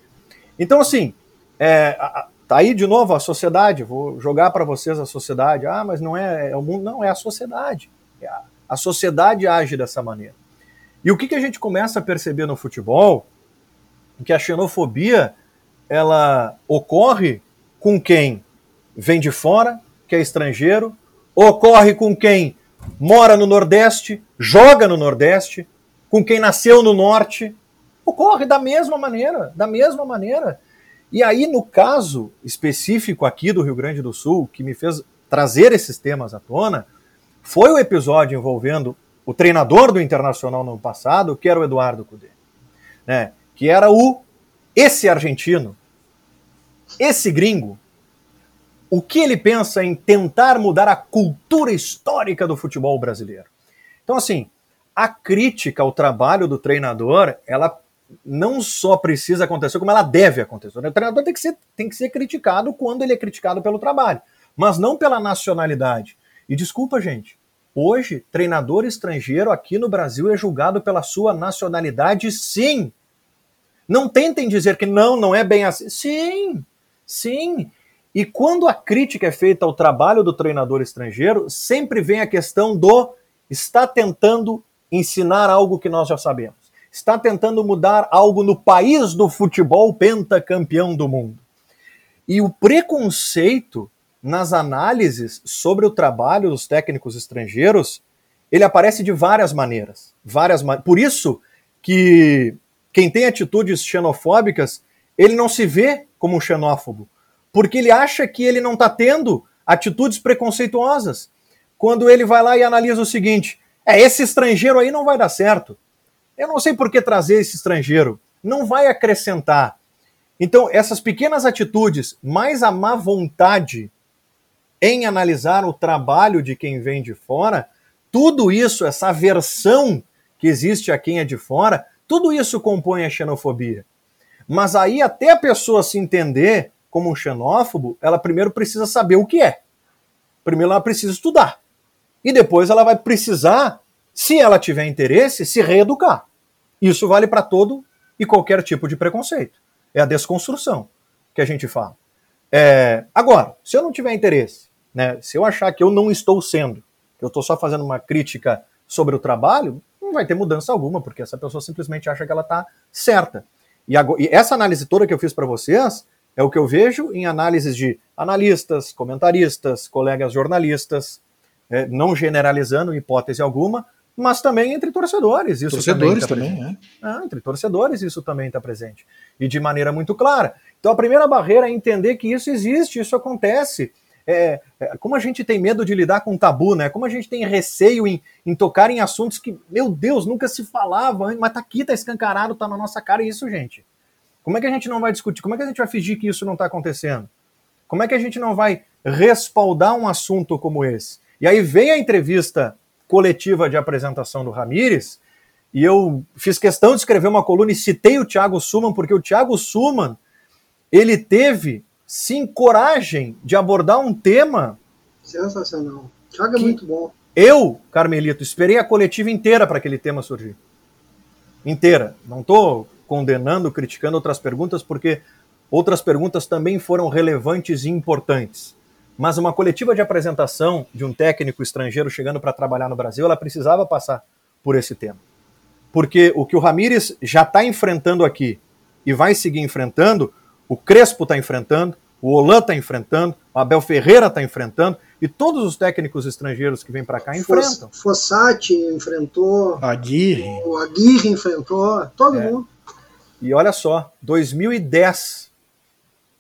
Então, assim, é, a- tá aí de novo a sociedade. Vou jogar para vocês a sociedade. Ah, mas não é, é o mundo. Não, é a sociedade. É a, a sociedade age dessa maneira. E o que, que a gente começa a perceber no futebol? Que a xenofobia ela ocorre com quem vem de fora, que é estrangeiro, ocorre com quem mora no Nordeste, joga no Nordeste, com quem nasceu no Norte, ocorre da mesma maneira, da mesma maneira. E aí, no caso específico aqui do Rio Grande do Sul, que me fez trazer esses temas à tona, foi o episódio envolvendo o treinador do Internacional no passado, que era o Eduardo Cudê, né? que era o esse argentino, esse gringo, o que ele pensa em tentar mudar a cultura histórica do futebol brasileiro. Então, assim, a crítica ao trabalho do treinador, ela não só precisa acontecer, como ela deve acontecer. O treinador tem que ser, tem que ser criticado quando ele é criticado pelo trabalho, mas não pela nacionalidade. E desculpa, gente, hoje, treinador estrangeiro aqui no Brasil é julgado pela sua nacionalidade, sim. Não tentem dizer que não, não é bem assim. Sim, sim. E quando a crítica é feita ao trabalho do treinador estrangeiro, sempre vem a questão do está tentando ensinar algo que nós já sabemos. Está tentando mudar algo no país do futebol pentacampeão do mundo. E o preconceito nas análises sobre o trabalho dos técnicos estrangeiros, ele aparece de várias maneiras, várias ma Por isso que quem tem atitudes xenofóbicas, ele não se vê como um xenófobo, porque ele acha que ele não está tendo atitudes preconceituosas. Quando ele vai lá e analisa o seguinte: é, esse estrangeiro aí não vai dar certo. Eu não sei por que trazer esse estrangeiro. Não vai acrescentar. Então, essas pequenas atitudes, mais a má vontade em analisar o trabalho de quem vem de fora, tudo isso, essa aversão que existe a quem é de fora, tudo isso compõe a xenofobia. Mas aí, até a pessoa se entender como um xenófobo, ela primeiro precisa saber o que é. Primeiro ela precisa estudar. E depois ela vai precisar, se ela tiver interesse, se reeducar. Isso vale para todo e qualquer tipo de preconceito. É a desconstrução que a gente fala. É, agora, se eu não tiver interesse, né, se eu achar que eu não estou sendo, que eu estou só fazendo uma crítica sobre o trabalho, não vai ter mudança alguma, porque essa pessoa simplesmente acha que ela está certa. E, agora, e essa análise toda que eu fiz para vocês é o que eu vejo em análises de analistas, comentaristas, colegas jornalistas, é, não generalizando hipótese alguma, mas também entre torcedores. Isso Torcedores também, tá também, presente. Ah, entre torcedores isso também está presente. E de maneira muito clara. Então a primeira barreira é entender que isso existe, isso acontece. É, é, como a gente tem medo de lidar com tabu, né? Como a gente tem receio em, em tocar em assuntos que, meu Deus, nunca se falava, mas tá aqui, tá escancarado, tá na nossa cara isso, gente. Como é que a gente não vai discutir? Como é que a gente vai fingir que isso não está acontecendo? Como é que a gente não vai respaldar um assunto como esse? E aí vem a entrevista coletiva de apresentação do Ramires, e eu fiz questão de escrever uma coluna e citei o Thiago Suman, porque o Thiago Suman, ele teve, sim, coragem de abordar um tema. Sensacional. Thiago é muito bom. Eu, Carmelito, esperei a coletiva inteira para aquele tema surgir. Inteira. Não estou condenando, criticando outras perguntas, porque outras perguntas também foram relevantes e importantes. Mas uma coletiva de apresentação de um técnico estrangeiro chegando para trabalhar no Brasil, ela precisava passar por esse tema. Porque o que o Ramires já está enfrentando aqui e vai seguir enfrentando, o Crespo está enfrentando, o Olan está enfrentando, o Abel Ferreira está enfrentando, e todos os técnicos estrangeiros que vêm para cá enfrentam. Foss- Fossati enfrentou, Aguirre. o Aguirre enfrentou, todo É. mundo. E olha só, 2010,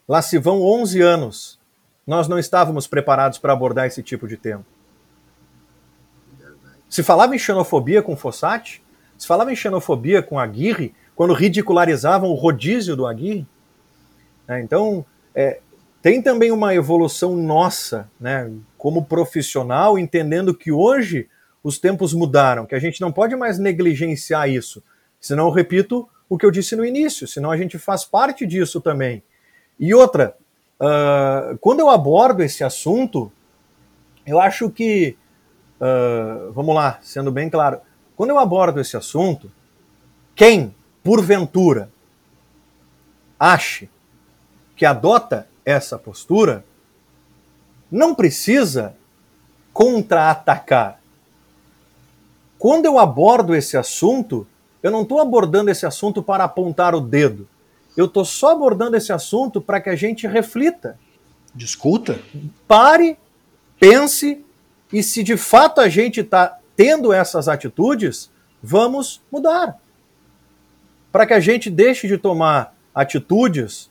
lá se vão 11 anos, nós não estávamos preparados para abordar esse tipo de tema. Se falava em xenofobia com Fossati, se falava em xenofobia com Aguirre, quando ridicularizavam o rodízio do Aguirre. Né? Então, é, tem também uma evolução nossa, né, como profissional, entendendo que hoje os tempos mudaram, que a gente não pode mais negligenciar isso. Senão, eu repito o que eu disse no início, senão a gente faz parte disso também. E outra, ah, quando eu abordo esse assunto, eu acho que uh, vamos lá, sendo bem claro, quando eu abordo esse assunto, quem, porventura, ache que adota essa postura, não precisa contra-atacar. Quando eu abordo esse assunto, eu não estou abordando esse assunto para apontar o dedo. Eu estou só abordando esse assunto para que a gente reflita. Discuta? Pare, pense e se de fato a gente está tendo essas atitudes, vamos mudar. Para que a gente deixe de tomar atitudes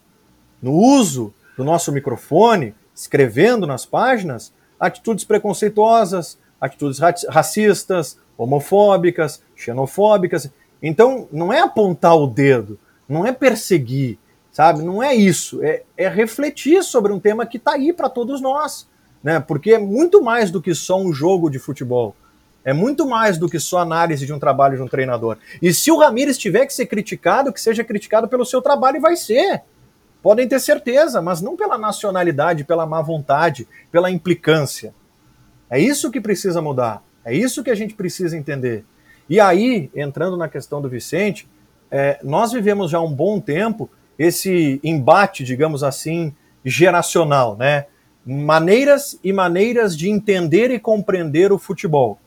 no uso do nosso microfone, escrevendo nas páginas, atitudes preconceituosas, atitudes racistas, homofóbicas, xenofóbicas. Então, não é apontar o dedo, não é perseguir, sabe? Não é isso. É, é refletir sobre um tema que está aí para todos nós. Né? Porque é muito mais do que só um jogo de futebol. É muito mais do que só análise de um trabalho de um treinador. E se o Ramires tiver que ser criticado, que seja criticado pelo seu trabalho, e vai ser. Podem ter certeza, mas não pela nacionalidade, pela má vontade, pela implicância. É isso que precisa mudar. É isso que a gente precisa entender. E aí, entrando na questão do Vicente, é, nós vivemos já há um bom tempo esse embate, digamos assim, geracional, né? Maneiras e maneiras de entender e compreender o futebol.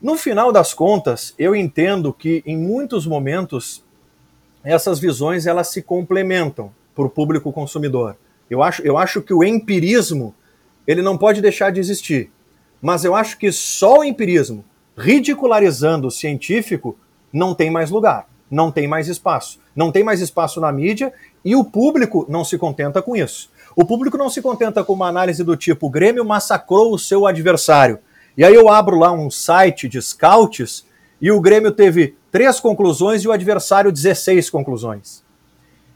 No final das contas, eu entendo que em muitos momentos essas visões elas se complementam para o público consumidor. Eu acho, eu acho que o empirismo ele não pode deixar de existir. Mas eu acho que só o empirismo, ridicularizando o científico, não tem mais lugar, não tem mais espaço. Não tem mais espaço na mídia e o público não se contenta com isso. O público não se contenta com uma análise do tipo: o Grêmio massacrou o seu adversário. E aí eu abro lá um site de scouts e o Grêmio teve três conclusões e o adversário 16 conclusões.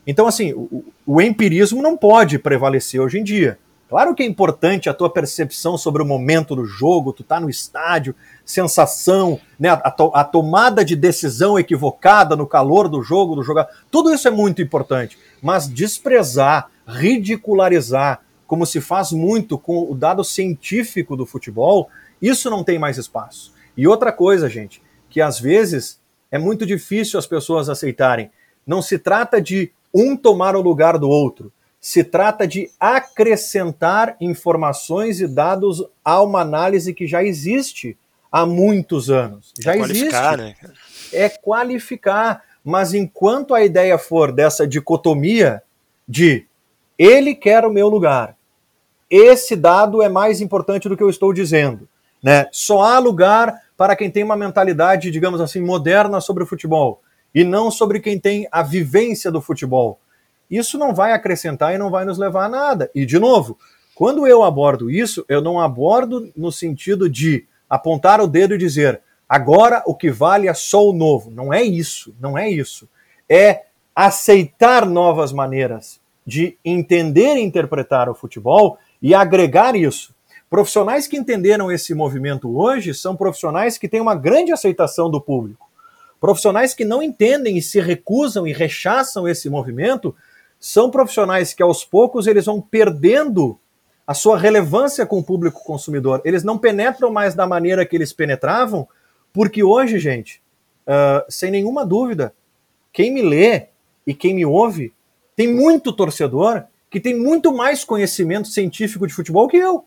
Então, assim, o, o empirismo não pode prevalecer hoje em dia. Claro que é importante a tua percepção sobre o momento do jogo, tu tá no estádio, sensação, né, a, to a, tomada de decisão equivocada no calor do jogo, do jogar, tudo isso é muito importante. Mas desprezar, ridicularizar, como se faz muito com o dado científico do futebol, isso não tem mais espaço. E outra coisa, gente, que às vezes é muito difícil as pessoas aceitarem. Não se trata de um tomar o lugar do outro se trata de acrescentar informações e dados a uma análise que já existe há muitos anos. Já é existe. Né? É qualificar. Mas enquanto a ideia for dessa dicotomia de ele quer o meu lugar, esse dado é mais importante do que eu estou dizendo. Né? Só há lugar para quem tem uma mentalidade, digamos assim, moderna sobre o futebol e não sobre quem tem a vivência do futebol isso não vai acrescentar e não vai nos levar a nada. E, de novo, quando eu abordo isso, eu não abordo no sentido de apontar o dedo e dizer agora o que vale é só o novo. Não é isso, não é isso. É aceitar novas maneiras de entender e interpretar o futebol e agregar isso. Profissionais que entenderam esse movimento hoje são profissionais que têm uma grande aceitação do público. Profissionais que não entendem e se recusam e rechaçam esse movimento são profissionais que aos poucos eles vão perdendo a sua relevância com o público consumidor. Eles não penetram mais da maneira que eles penetravam, porque hoje, gente, uh, sem nenhuma dúvida, quem me lê e quem me ouve tem muito torcedor que tem muito mais conhecimento científico de futebol que eu.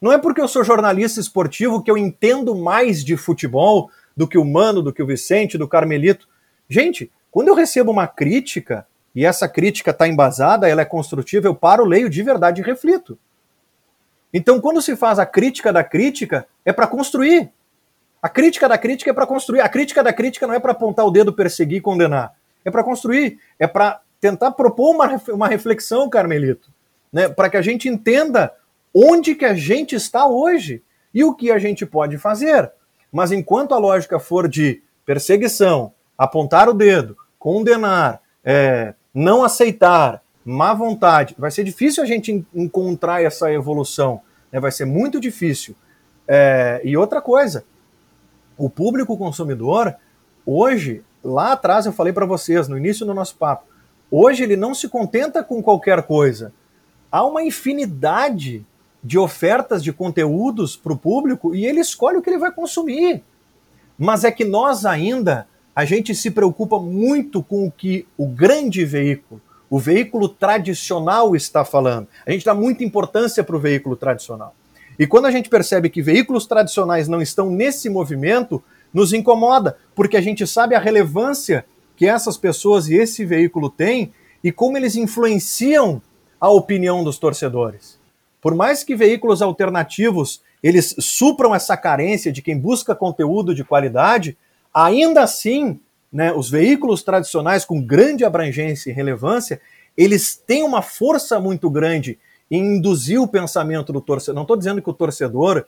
Não é porque eu sou jornalista esportivo que eu entendo mais de futebol do que o Mano, do que o Vicente, do Carmelito. Gente, quando eu recebo uma crítica, e essa crítica está embasada, ela é construtiva, eu paro, leio de verdade e reflito. Então, quando se faz a crítica da crítica, é para construir. A crítica da crítica é para construir. A crítica da crítica não é para apontar o dedo, perseguir e condenar. É para construir. É para tentar propor uma, uma reflexão, Carmelito. Né? Para que a gente entenda onde que a gente está hoje e o que a gente pode fazer. Mas enquanto a lógica for de perseguição, apontar o dedo, condenar, é, não aceitar, má vontade, vai ser difícil a gente encontrar essa evolução, né? vai ser muito difícil. É, e outra coisa, o público consumidor, hoje, lá atrás eu falei para vocês, no início do nosso papo, hoje ele não se contenta com qualquer coisa. Há uma infinidade de ofertas de conteúdos para o público e ele escolhe o que ele vai consumir. Mas é que nós ainda, a gente se preocupa muito com o que o grande veículo, o veículo tradicional está falando. A gente dá muita importância para o veículo tradicional. E quando a gente percebe que veículos tradicionais não estão nesse movimento, nos incomoda, porque a gente sabe a relevância que essas pessoas e esse veículo têm e como eles influenciam a opinião dos torcedores. Por mais que veículos alternativos eles supram essa carência de quem busca conteúdo de qualidade, ainda assim, né, os veículos tradicionais com grande abrangência e relevância, eles têm uma força muito grande em induzir o pensamento do torcedor. Não estou dizendo que o torcedor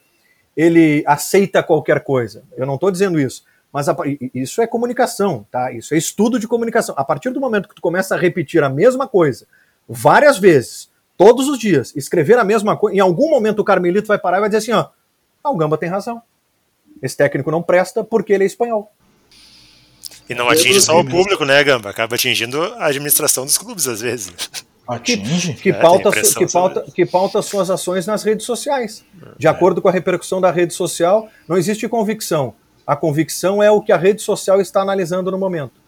ele aceita qualquer coisa. Eu não estou dizendo isso. Mas a, isso é comunicação, tá? Isso é estudo de comunicação. A partir do momento que tu começa a repetir a mesma coisa várias vezes, todos os dias, escrever a mesma coisa, em algum momento o Carmelito vai parar e vai dizer assim, ó, ah, o Gamba tem razão. Esse técnico não presta porque ele é espanhol. E não atinge só o público, né, Gamba? Acaba atingindo a administração dos clubes, às vezes. Atinge. Que, que, é, pauta, que, pauta, que pauta suas ações nas redes sociais. De é. acordo com a repercussão da rede social, não existe convicção. A convicção é o que a rede social está analisando no momento.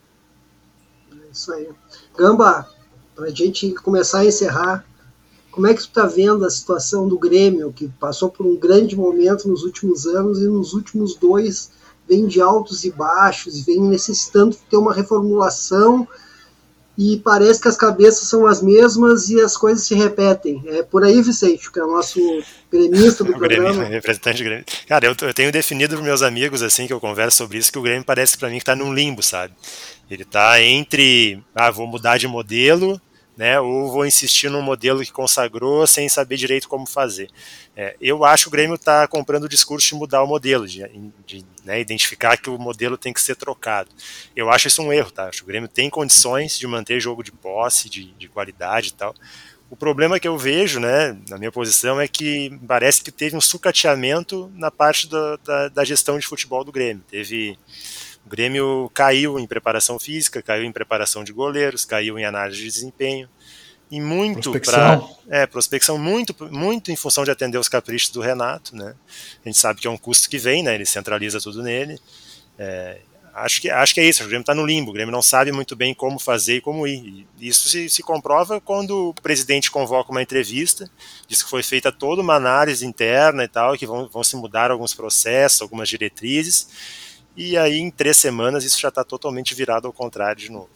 É isso aí. Gamba, para a gente começar a encerrar, como é que tu está vendo a situação do Grêmio, que passou por um grande momento nos últimos anos e nos últimos dois vem de altos e baixos e vem necessitando ter uma reformulação e parece que as cabeças são as mesmas e as coisas se repetem. É por aí, Vicente, que é o nosso gremista do *laughs* o programa. Grêmio, *laughs* representante do Grêmio. Cara, eu, eu tenho definido para meus amigos, assim, que eu converso sobre isso, que o Grêmio parece para mim que está num limbo, sabe? Ele está entre, ah, vou mudar de modelo, né, ou vou insistir num modelo que consagrou sem saber direito como fazer. É, eu acho que o Grêmio está comprando o discurso de mudar o modelo, de, de né, identificar que o modelo tem que ser trocado. Eu acho isso um erro, tá? Acho que o Grêmio tem condições de manter jogo de posse, de, de qualidade e tal. O problema que eu vejo, né, na minha posição, é que parece que teve um sucateamento na parte da, da, da gestão de futebol do Grêmio. Teve o Grêmio caiu em preparação física, caiu em preparação de goleiros, caiu em análise de desempenho e muito para é prospecção muito muito em função de atender os caprichos do Renato, né? A gente sabe que é um custo que vem, né? Ele centraliza tudo nele. É, acho que acho que é isso. O Grêmio está no limbo. O Grêmio não sabe muito bem como fazer e como ir. E isso se, se comprova quando o presidente convoca uma entrevista, diz que foi feita toda uma análise interna e tal, que vão, vão se mudar alguns processos, algumas diretrizes e aí, em três semanas, isso já está totalmente virado ao contrário de novo.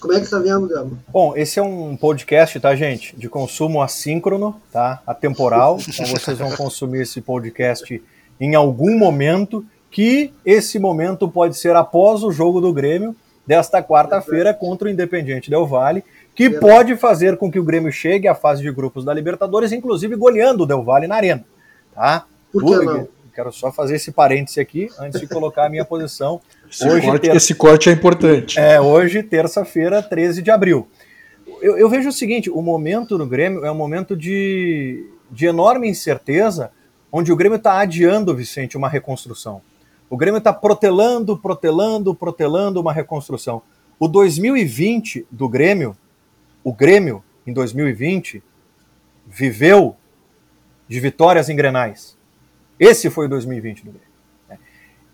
Como é que está vendo, Gabo? Bom, esse é um podcast, tá, gente? De consumo assíncrono, tá? Atemporal. *laughs* Então vocês vão consumir esse podcast em algum momento, que esse momento pode ser após o jogo do Grêmio desta quarta-feira contra o Independiente Del Valle, que pode fazer com que o Grêmio chegue à fase de grupos da Libertadores, inclusive goleando o Del Valle na arena, tá? Por que não? Quero só fazer esse parêntese aqui antes de colocar a minha posição. *laughs* Esse, hoje, corte, ter... esse corte é importante. É, hoje, terça-feira, 13 de abril. Eu, eu, vejo o seguinte: o momento no Grêmio é um momento de, de enorme incerteza, onde o Grêmio está adiando, Vicente, uma reconstrução. O Grêmio está protelando, protelando, protelando uma reconstrução. O 2020 do Grêmio, o Grêmio, em 2020, viveu de vitórias em grenais. Esse foi o 2020 do Grêmio. Né?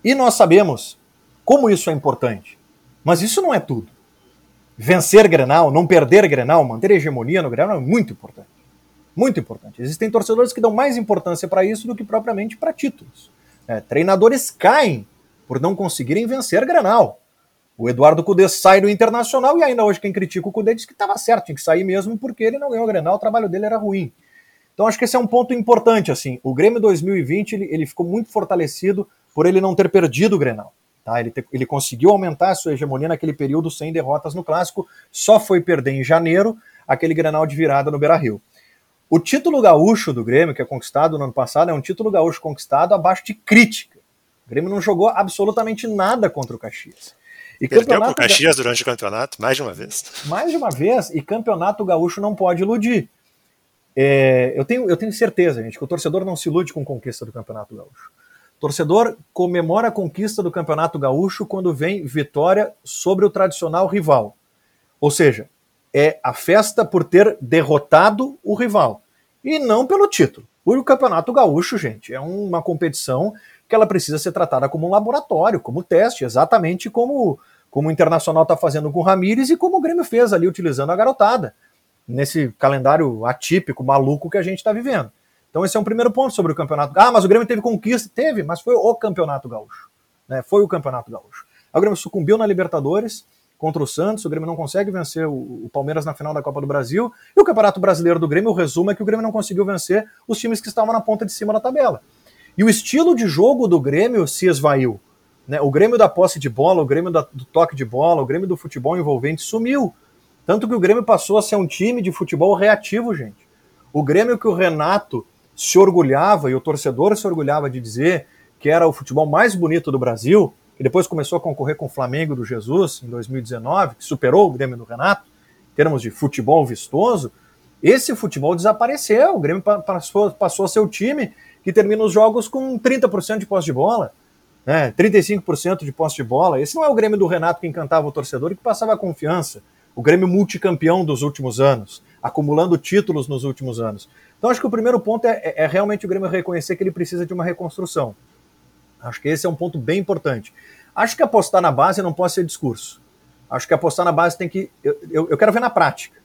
E nós sabemos como isso é importante. Mas isso não é tudo. Vencer Grenal, não perder Grenal, manter hegemonia no Grenal é muito importante. Muito importante. Existem torcedores que dão mais importância para isso do que propriamente para títulos. É, treinadores caem por não conseguirem vencer Grenal. O Eduardo Cudê sai do Internacional e ainda hoje quem critica o Cudê diz que estava certo, tinha que sair mesmo porque ele não ganhou o Grenal, o trabalho dele era ruim. Então acho que esse é um ponto importante. assim. O Grêmio 2020 ele, ele ficou muito fortalecido por ele não ter perdido o Grenal. Tá? Ele, te, ele conseguiu aumentar a sua hegemonia naquele período sem derrotas no Clássico, só foi perder em janeiro aquele Grenal de virada no Beira-Rio. O título gaúcho do Grêmio, que é conquistado no ano passado, é um título gaúcho conquistado abaixo de crítica. O Grêmio não jogou absolutamente nada contra o Caxias. E Perdeu para o Caxias durante o campeonato, mais de uma vez. Mais de uma vez, e campeonato gaúcho não pode iludir. É, eu, tenho, eu tenho certeza, gente, que o torcedor não se ilude com conquista do Campeonato Gaúcho. O torcedor comemora a conquista do Campeonato Gaúcho quando vem vitória sobre o tradicional rival. Ou seja, é a festa por ter derrotado o rival. e não pelo título. O Campeonato Gaúcho, gente, é uma competição que ela precisa ser tratada como um laboratório, como teste, exatamente como, como o Internacional está fazendo com o Ramires e como o Grêmio fez ali utilizando a garotada, nesse calendário atípico, maluco que a gente está vivendo. Então esse é um primeiro ponto sobre o campeonato. Ah, mas o Grêmio teve conquista? Teve, mas foi o campeonato gaúcho. Né? Foi o campeonato gaúcho. O Grêmio sucumbiu na Libertadores contra o Santos, o Grêmio não consegue vencer o, Palmeiras na final da Copa do Brasil, e o Campeonato Brasileiro do Grêmio, o resumo é que o Grêmio não conseguiu vencer os times que estavam na ponta de cima da tabela. E o estilo de jogo do Grêmio se esvaiu. Né? O Grêmio da posse de bola, o Grêmio da, do toque de bola, o Grêmio do futebol envolvente sumiu. Tanto que o Grêmio passou a ser um time de futebol reativo, gente. O Grêmio que o Renato se orgulhava e o torcedor se orgulhava de dizer que era o futebol mais bonito do Brasil, que depois começou a concorrer com o Flamengo do Jesus em 2019, que superou o Grêmio do Renato, em termos de futebol vistoso, esse futebol desapareceu. O Grêmio passou, passou a ser o time que termina os jogos com 30% de posse de bola, né, 35% de posse de bola. Esse não é o Grêmio do Renato que encantava o torcedor e que passava confiança. O Grêmio multicampeão dos últimos anos, acumulando títulos nos últimos anos. Então acho que o primeiro ponto é, é, é realmente o Grêmio reconhecer que ele precisa de uma reconstrução. Acho que esse é um ponto bem importante. Acho que apostar na base não pode ser discurso. Acho que apostar na base tem que. Eu, eu, eu quero ver na prática.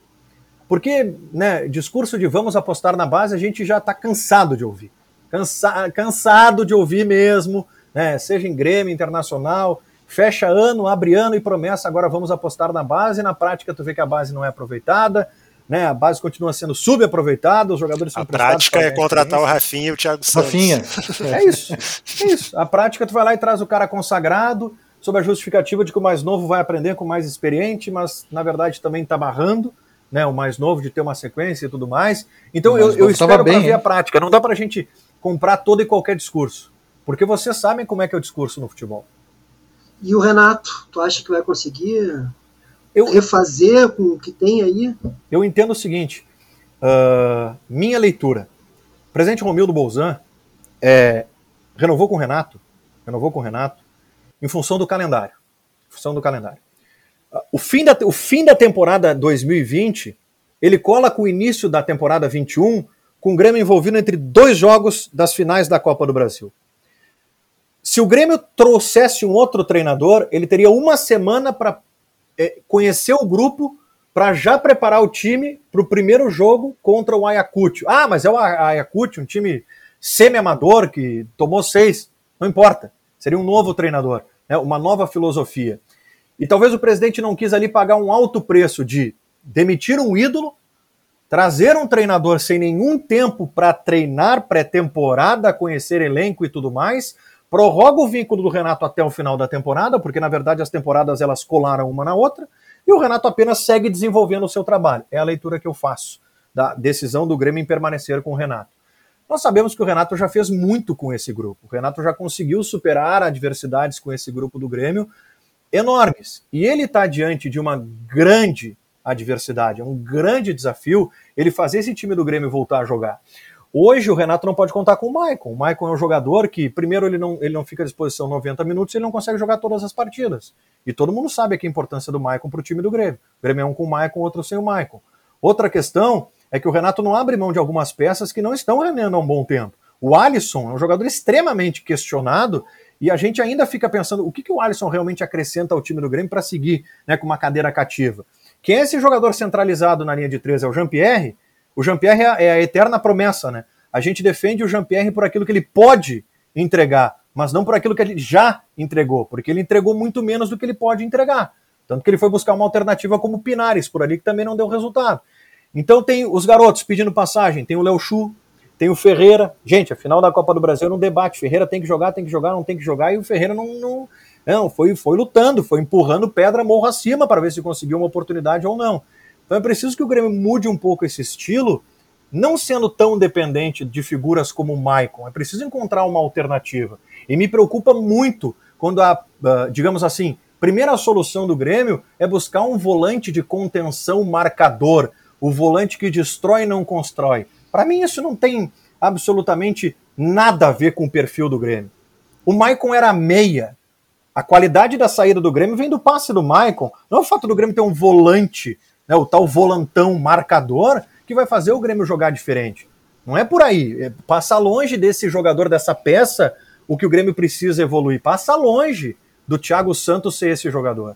Porque, né, discurso de vamos apostar na base, a gente já está cansado de ouvir. Cansa, cansado de ouvir mesmo, né? Seja em Grêmio, Internacional, fecha ano, abre ano e promessa, agora vamos apostar na base, na prática tu vê que a base não é aproveitada, né? A base continua sendo subaproveitada, os jogadores são A prática é contratar o Rafinha e o Thiago Santos. Rafinha. *laughs* É isso. É isso. A prática tu vai lá e traz o cara consagrado, sob a justificativa de que o mais novo vai aprender com o mais experiente, mas na verdade também está barrando. Né, o mais novo de ter uma sequência e tudo mais. Então eu, eu espero para ver a prática. Não dá para a gente comprar todo e qualquer discurso. Porque vocês sabem como é que é o discurso no futebol. E o Renato, tu acha que vai conseguir eu, refazer com o que tem aí? Eu entendo o seguinte: uh, minha leitura. O presidente Romildo Bolzan é, renovou com o Renato, renovou com o Renato, em função do calendário. Em função do calendário. Uh, o, fim da, o fim da temporada 2020, ele cola com o início da temporada 21 com o Grêmio envolvido entre dois jogos das finais da Copa do Brasil. Se o Grêmio trouxesse um outro treinador, ele teria uma semana para é, conhecer o grupo para já preparar o time para o primeiro jogo contra o Ayacucho. Ah, mas é o Ayacucho, um time semi-amador que tomou seis. Não importa. Seria um novo treinador, né? uma nova filosofia. E talvez o presidente não quis ali pagar um alto preço de demitir um ídolo trazer um treinador sem nenhum tempo para treinar pré-temporada, conhecer elenco e tudo mais, prorroga o vínculo do Renato até o final da temporada, porque na verdade as temporadas elas colaram uma na outra, e o Renato apenas segue desenvolvendo o seu trabalho. É a leitura que eu faço da decisão do Grêmio em permanecer com o Renato. Nós sabemos que o Renato já fez muito com esse grupo. O Renato já conseguiu superar adversidades com esse grupo do Grêmio enormes. E ele está diante de uma grande adversidade. É um grande desafio ele fazer esse time do Grêmio voltar a jogar. Hoje o Renato não pode contar com o Maicon. O Maicon é um jogador que, primeiro, ele não, ele não fica à disposição 90 minutos e ele não consegue jogar todas as partidas. E todo mundo sabe aqui a importância do Maicon para o time do Grêmio. O Grêmio é um com o Maicon, outro sem o Maicon. Outra questão é que o Renato não abre mão de algumas peças que não estão rendendo há um bom tempo. O Alisson é um jogador extremamente questionado e a gente ainda fica pensando o que, que o Alisson realmente acrescenta ao time do Grêmio para seguir né, com uma cadeira cativa. Quem é esse jogador centralizado na linha de três? É o Jean-Pierre? O Jean-Pierre é, é a eterna promessa, né? A gente defende o Jean-Pierre por aquilo que ele pode entregar, mas não por aquilo que ele já entregou, porque ele entregou muito menos do que ele pode entregar. Tanto que ele foi buscar uma alternativa como Pinares por ali, que também não deu resultado. Então tem os garotos pedindo passagem, tem o Léo Chu, tem o Ferreira. Gente, a final da Copa do Brasil era um debate. Ferreira tem que jogar, tem que jogar, não tem que jogar, e o Ferreira não, não, não, foi, foi lutando, foi empurrando pedra morro acima para ver se conseguiu uma oportunidade ou não. Então é preciso que o Grêmio mude um pouco esse estilo, não sendo tão dependente de figuras como o Maicon. É preciso encontrar uma alternativa. E me preocupa muito quando a, digamos assim, primeira solução do Grêmio é buscar um volante de contenção marcador, o volante que destrói e não constrói. Para mim, isso não tem absolutamente nada a ver com o perfil do Grêmio. O Maicon era meia, a qualidade da saída do Grêmio vem do passe do Maicon. Não é o fato do Grêmio ter um volante, né, o tal volantão marcador, que vai fazer o Grêmio jogar diferente. Não é por aí. É, passa longe desse jogador, dessa peça, o que o Grêmio precisa evoluir. Passa longe do Thiago Santos ser esse jogador.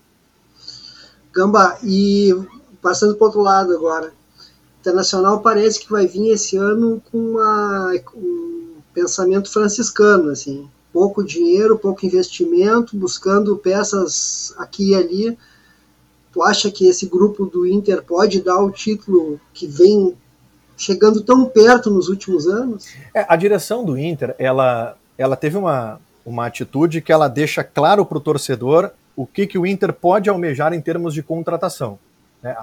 Gamba, e passando para outro lado agora. Internacional parece que vai vir esse ano com uma, um pensamento franciscano, assim, pouco dinheiro, pouco investimento, buscando peças aqui e ali. Tu acha que esse grupo do Inter pode dar o título que vem chegando tão perto nos últimos anos? É, a direção do Inter, ela, ela teve uma, uma atitude que ela deixa claro para o torcedor o que, que o Inter pode almejar em termos de contratação. Né?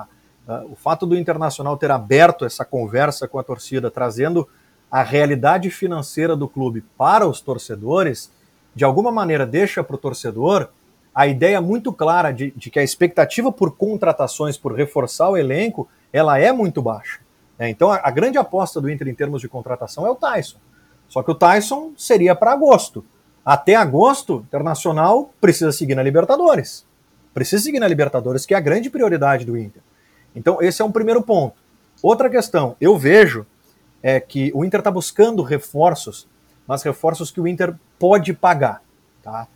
O fato do Internacional ter aberto essa conversa com a torcida, trazendo a realidade financeira do clube para os torcedores, de alguma maneira deixa para o torcedor a ideia muito clara de, de, que a expectativa por contratações, por reforçar o elenco, ela é muito baixa. Né? Então a, a, grande aposta do Inter em termos de contratação é o Tyson. Só que o Tyson seria para agosto. Até agosto, Internacional precisa seguir na Libertadores. Precisa seguir na Libertadores, que é a grande prioridade do Inter. Então, esse é um primeiro ponto. Outra questão, eu vejo é que o Inter está buscando reforços, mas reforços que o Inter pode pagar. Tá?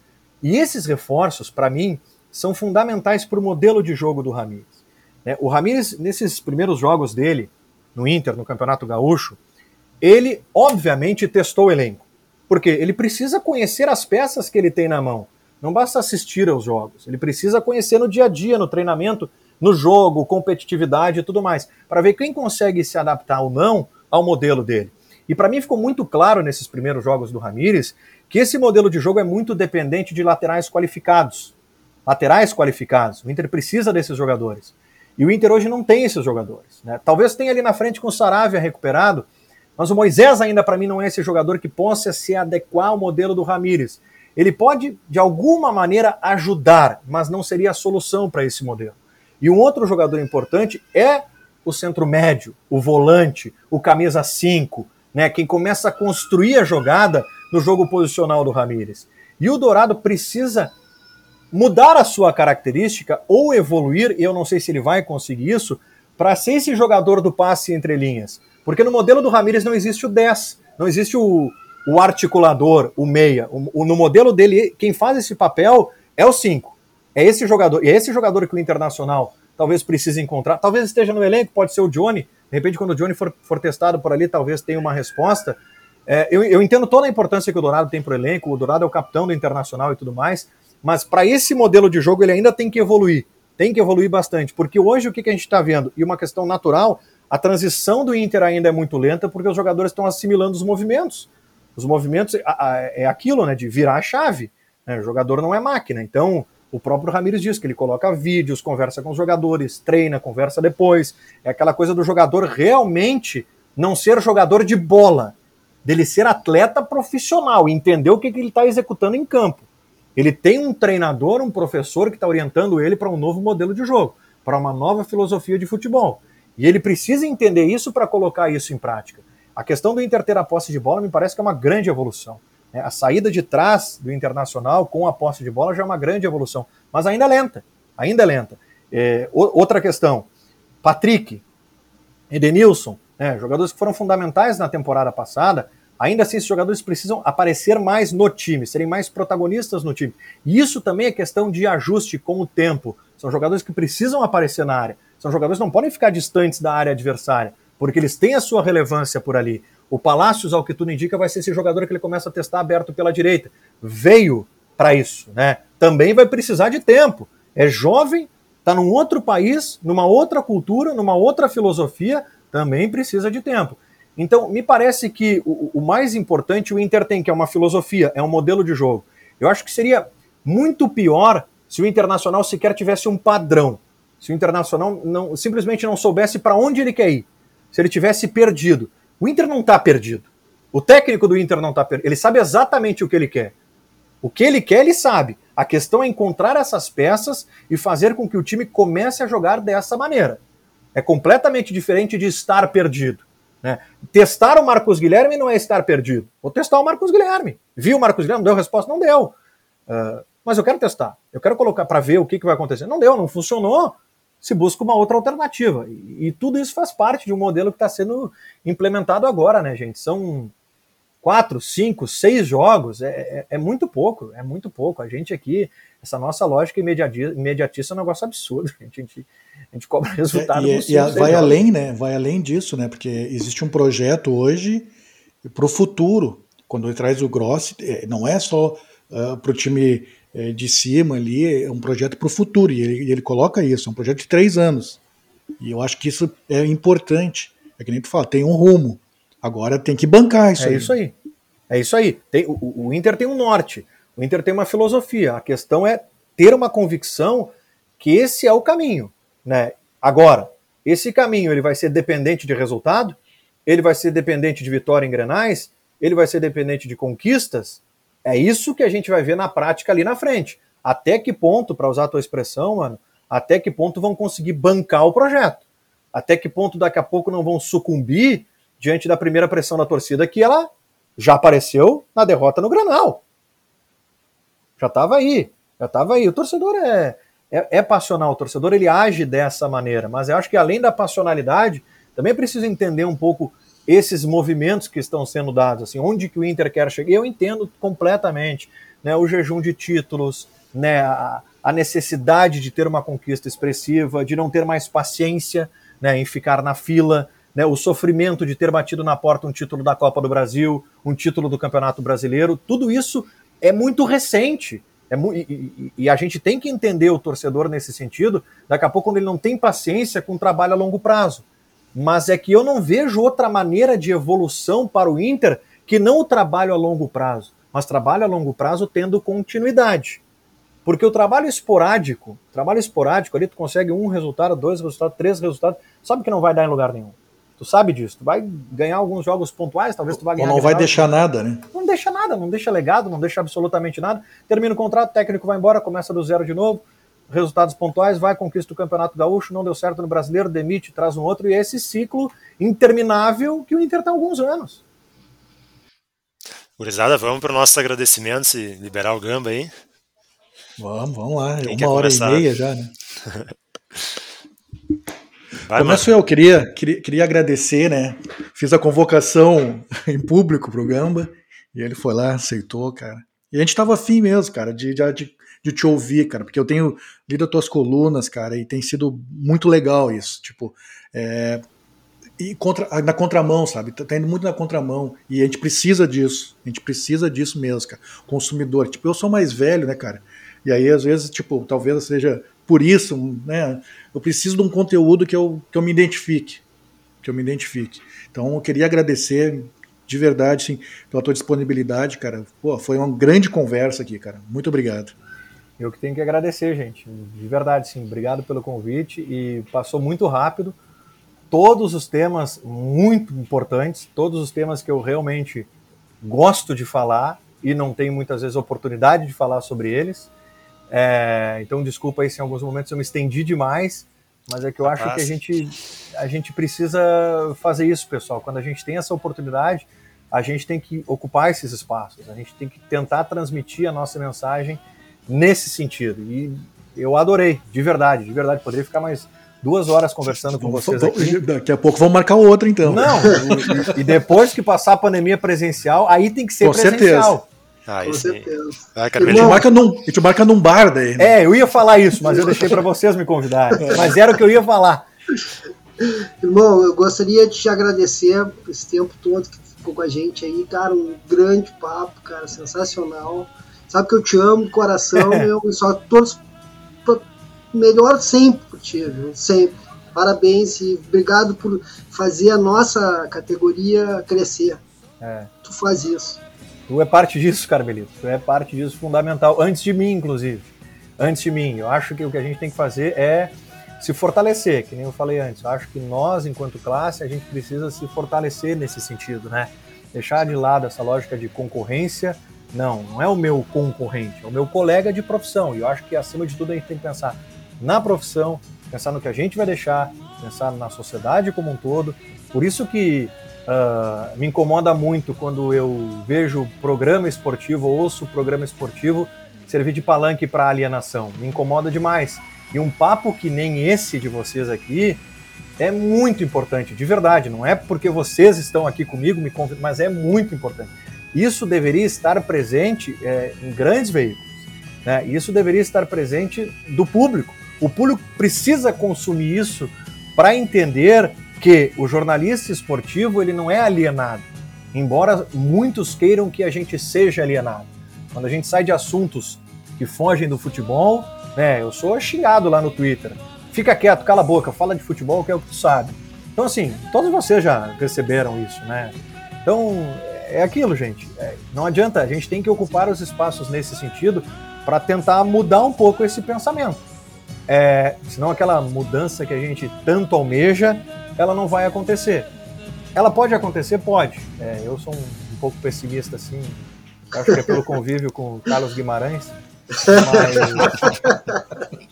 E esses reforços, para mim, são fundamentais para o modelo de jogo do Ramires. Né? O Ramires, nesses primeiros jogos dele, no Inter, no Campeonato Gaúcho, ele obviamente testou o elenco. Porque ele precisa conhecer as peças que ele tem na mão. Não basta assistir aos jogos. Ele precisa conhecer no dia a dia, no treinamento, no jogo, competitividade e tudo mais, para ver quem consegue se adaptar ou não ao modelo dele. E para mim ficou muito claro nesses primeiros jogos do Ramires que esse modelo de jogo é muito dependente de laterais qualificados. Laterais qualificados. O Inter precisa desses jogadores. E o Inter hoje não tem esses jogadores. Né? Talvez tenha ali na frente com o Saravia recuperado, mas o Moisés ainda para mim não é esse jogador que possa se adequar ao modelo do Ramires. Ele pode, de alguma maneira, ajudar, mas não seria a solução para esse modelo. E um outro jogador importante é o centro médio, o volante, o camisa 5, né, quem começa a construir a jogada no jogo posicional do Ramires. E o Dourado precisa mudar a sua característica ou evoluir, e eu não sei se ele vai conseguir isso, para ser esse jogador do passe entre linhas. Porque no modelo do Ramires não existe o 10, não existe o, o articulador, o meia. O, o, no modelo dele, quem faz esse papel é o 5. É esse jogador. E é esse jogador que o Internacional talvez precise encontrar. Talvez esteja no elenco, pode ser o Johnny. De repente, quando o Johnny for, for testado por ali, talvez tenha uma resposta. É, eu, eu, entendo toda a importância que o Dourado tem para o elenco, o Dourado é o capitão do Internacional e tudo mais, mas para esse modelo de jogo ele ainda tem que evoluir, tem que evoluir bastante, porque hoje o que, que a gente está vendo? E uma questão natural, a transição do Inter ainda é muito lenta porque os jogadores estão assimilando os movimentos. Os movimentos é aquilo, né, de virar a chave. Né? O jogador não é máquina, então o próprio Ramires diz que ele coloca vídeos, conversa com os jogadores, treina, conversa depois. É aquela coisa do jogador realmente não ser jogador de bola, dele ser atleta profissional, entender o que, que ele está executando em campo. Ele tem um treinador, um professor que está orientando ele para um novo modelo de jogo, para uma nova filosofia de futebol. E ele precisa entender isso para colocar isso em prática. A questão do Inter ter a posse de bola me parece que é uma grande evolução. Né? A saída de trás do Internacional com a posse de bola já é uma grande evolução, mas ainda lenta, ainda é lenta. É, outra questão, Patrick, Edenilson, né, jogadores que foram fundamentais na temporada passada, Ainda assim, esses jogadores precisam aparecer mais no time, serem mais protagonistas no time. E isso também é questão de ajuste com o tempo. São jogadores que precisam aparecer na área. São jogadores que não podem ficar distantes da área adversária, porque eles têm a sua relevância por ali. O Palácios, ao que tudo indica, vai ser esse jogador que ele começa a testar aberto pela direita. Veio para isso, né? Também vai precisar de tempo. É jovem, está num outro país, numa outra cultura, numa outra filosofia, também precisa de tempo. Então, me parece que o, o, mais importante o Inter tem, que é uma filosofia, é um modelo de jogo. Eu acho que seria muito pior se o Internacional sequer tivesse um padrão. Se o Internacional não, simplesmente não soubesse para onde ele quer ir. Se ele tivesse perdido. O Inter não está perdido. O técnico do Inter não está perdido. Ele sabe exatamente o que ele quer. O que ele quer, ele sabe. A questão é encontrar essas peças e fazer com que o time comece a jogar dessa maneira. É completamente diferente de estar perdido. Né? Testar o Marcos Guilherme não é estar perdido. Vou testar o Marcos Guilherme. Viu o Marcos Guilherme? Deu resposta? Não deu. Uh, mas eu quero testar. Eu quero colocar para ver o que, que vai acontecer. Não deu, não funcionou. Se busca uma outra alternativa. E, e tudo isso faz parte de um modelo que está sendo implementado agora, né, gente? São quatro, cinco, seis jogos, é, é, é, muito pouco, é muito pouco. A gente aqui, essa nossa lógica imediatista é um negócio absurdo. *laughs* A gente, a gente, a cobra resultado. É, e, e vai jogos. além, né? Vai além disso, né? Porque existe um projeto hoje para o futuro. Quando ele traz o Gross, é, não é só uh, ah, para o time é, de cima ali, é um projeto para o futuro. E ele, ele coloca isso, é um projeto de três anos. E eu acho que isso é importante. É que nem tu fala, tem um rumo. Agora tem que bancar isso é aí. É isso aí. É isso aí. Tem, o, o Inter tem um norte. O Inter tem uma filosofia. A questão é ter uma convicção que esse é o caminho. Né? Agora, esse caminho ele vai ser dependente de resultado, ele vai ser dependente de vitória em grenais, ele vai ser dependente de conquistas, é isso que a gente vai ver na prática ali na frente. Até que ponto, para usar a tua expressão, mano, até que ponto vão conseguir bancar o projeto? Até que ponto daqui a pouco não vão sucumbir diante da primeira pressão da torcida que ela já apareceu na derrota no Granal. Já estava aí, já estava aí. O torcedor é, é, é, passional, o torcedor ele age dessa maneira, mas eu acho que além da passionalidade, também é preciso entender um pouco esses movimentos que estão sendo dados, assim, onde que o Inter quer chegar. Eu entendo completamente, né, o jejum de títulos, né, a, a, necessidade de ter uma conquista expressiva, de não ter mais paciência, né, em ficar na fila, né, o sofrimento de ter batido na porta um título da Copa do Brasil, um título do Campeonato Brasileiro, tudo isso é muito recente. É mu e, e, a gente tem que entender o torcedor nesse sentido, daqui a pouco, quando ele não tem paciência com o trabalho a longo prazo mas é que eu não vejo outra maneira de evolução para o Inter que não o trabalho a longo prazo, mas trabalho a longo prazo tendo continuidade. Porque o trabalho esporádico, trabalho esporádico ali tu consegue um resultado, dois resultados, três resultados, sabe que não vai dar em lugar nenhum. Tu sabe disso. Tu vai ganhar alguns jogos pontuais, talvez tu vai ganhar. Ou não vai deixar nada, né? Não deixa nada, não deixa legado, não deixa absolutamente nada. Termina o contrato, o técnico vai embora, começa do zero de novo resultados pontuais, vai, conquista o Campeonato Gaúcho, não deu certo no Brasileiro, demite, traz um outro, e é esse ciclo interminável que o Inter está há alguns anos. Gurizada, vamos para o nosso agradecimento e liberar o Gamba aí. Vamos, vamos lá. Quem Uma hora começar? e meia já, né? *laughs* Vai, Começo mano. eu, queria, queria, queria agradecer, né? Fiz a convocação *laughs* em público pro Gamba e ele foi lá, aceitou, cara. E a gente tava afim mesmo, cara, de, de, de de te ouvir, cara, porque eu tenho lido as tuas colunas, cara, e tem sido muito legal isso. Tipo, é, e contra, na contramão, sabe? Tá, tá indo muito na contramão. E a gente precisa disso. A gente precisa disso mesmo, cara. Consumidor. Tipo, eu sou mais velho, né, cara? E aí, às vezes, tipo, talvez seja por isso, né? Eu preciso de um conteúdo que eu, que eu me identifique. Que eu me identifique. Então, eu queria agradecer de verdade, sim, pela tua disponibilidade, cara. Pô, foi uma grande conversa aqui, cara. Muito obrigado. Eu que tenho que agradecer, gente. De verdade, sim. Obrigado pelo convite e passou muito rápido. Todos os temas muito importantes, todos os temas que eu realmente gosto de falar e não tenho muitas vezes oportunidade de falar sobre eles. É, então, desculpa aí se em alguns momentos eu me estendi demais, mas é que eu acho que a gente, a gente precisa fazer isso, pessoal. Quando a gente tem essa oportunidade, a gente tem que ocupar esses espaços, a gente tem que tentar transmitir a nossa mensagem nesse sentido. E eu adorei, de verdade, de verdade. Poderia ficar mais duas horas conversando com vocês aqui. Daqui a pouco vamos marcar outro, então. Não, e, e, depois que passar a pandemia presencial, aí tem que ser com presencial. Certeza. Ah, com certeza. Ah, cara, a, gente marca num, a gente marca num bar daí. Né? É, eu ia falar isso, mas eu deixei para vocês me convidarem. Mas era o que eu ia falar. Irmão, eu gostaria de te agradecer esse tempo todo que ficou com a gente aí, cara. Um grande papo, cara, sensacional. Sabe que eu te amo, coração, *laughs* eu só todos melhor sempre por ti, viu? sempre. Parabéns e obrigado por fazer a nossa categoria crescer. É. Tu faz isso. Tu é parte disso, Carmelito. Tu é parte disso fundamental. Antes de mim, inclusive. Antes de mim. Eu acho que o que a gente tem que fazer é se fortalecer, que nem eu falei antes. Eu acho que nós, enquanto classe, a gente precisa se fortalecer nesse sentido, né? Deixar de lado essa lógica de concorrência não, não é o meu concorrente, é o meu colega de profissão. E eu acho que acima de tudo a gente tem que pensar na profissão, pensar no que a gente vai deixar, pensar na sociedade como um todo. Por isso que uh, me incomoda muito quando eu vejo programa esportivo, ouço programa esportivo servir de palanque para alienação. Me incomoda demais, E um papo que nem esse de vocês aqui é muito importante, de verdade. Não é porque vocês estão aqui comigo, mas é muito importante. Isso deveria estar presente é, em grandes veículos. Né? Isso deveria estar presente do público. O público precisa consumir isso para entender que o jornalista esportivo ele não é alienado, embora muitos queiram que a gente seja alienado. Quando a gente sai de assuntos que fogem do futebol, né, eu sou xingado lá no Twitter. Fica quieto, cala a boca, fala de futebol que é o que tu sabe. Então assim, todos vocês já perceberam isso, né? Então é aquilo, gente. É, não adianta, a gente tem que ocupar os espaços nesse sentido para tentar mudar um pouco esse pensamento. É, senão aquela mudança que a gente tanto almeja, ela não vai acontecer. Ela pode acontecer? Pode. É, eu sou um, um, pouco pessimista, assim. Acho que é pelo *laughs* convívio com o Carlos Guimarães. Mas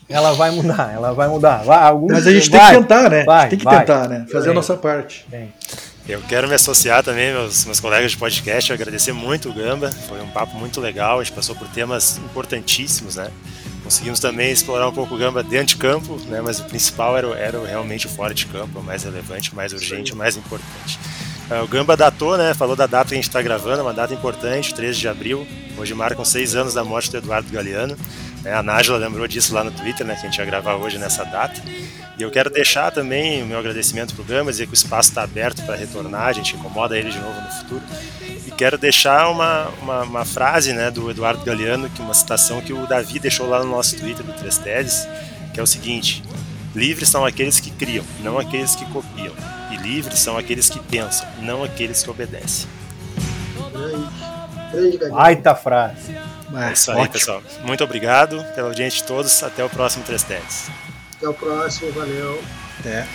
ela vai mudar, ela vai mudar. Vai, alguns, mas a gente vai, tem que tentar, né? Vai, tem que vai. tentar, né? Fazer a nossa parte. Tem. Eu quero me associar também, meus, meus colegas de podcast, agradecer muito o Gamba. Foi um papo muito legal, a gente passou por temas importantíssimos, né? Conseguimos também explorar um pouco o Gamba dentro de campo, né? mas o principal era, era realmente o fora de campo, o mais relevante, o mais urgente, o mais importante. Uh, o Gamba datou, né? Falou da data que a gente está gravando, uma data importante, 13 de abril. Hoje marcam seis anos da morte do Eduardo Galeano. Né? A Nájila lembrou disso lá no Twitter, né? Que a gente ia gravar hoje nessa data. E eu quero deixar também o meu agradecimento para o Gamba, dizer que o espaço está aberto para retornar, a gente incomoda ele de novo no futuro. E quero deixar uma, uma, uma, frase né, do Eduardo Galeano, que uma citação que o Davi deixou lá no nosso Twitter do Três Teses, que é o seguinte: livres são aqueles que criam, não aqueles que copiam. E livres são aqueles que pensam, não aqueles que obedecem. Grande, grande Baita frase. É isso aí, Ótimo. pessoal. Muito obrigado pela audiência de todos. Até o próximo Três Teses. Até o próximo, valeu. Até.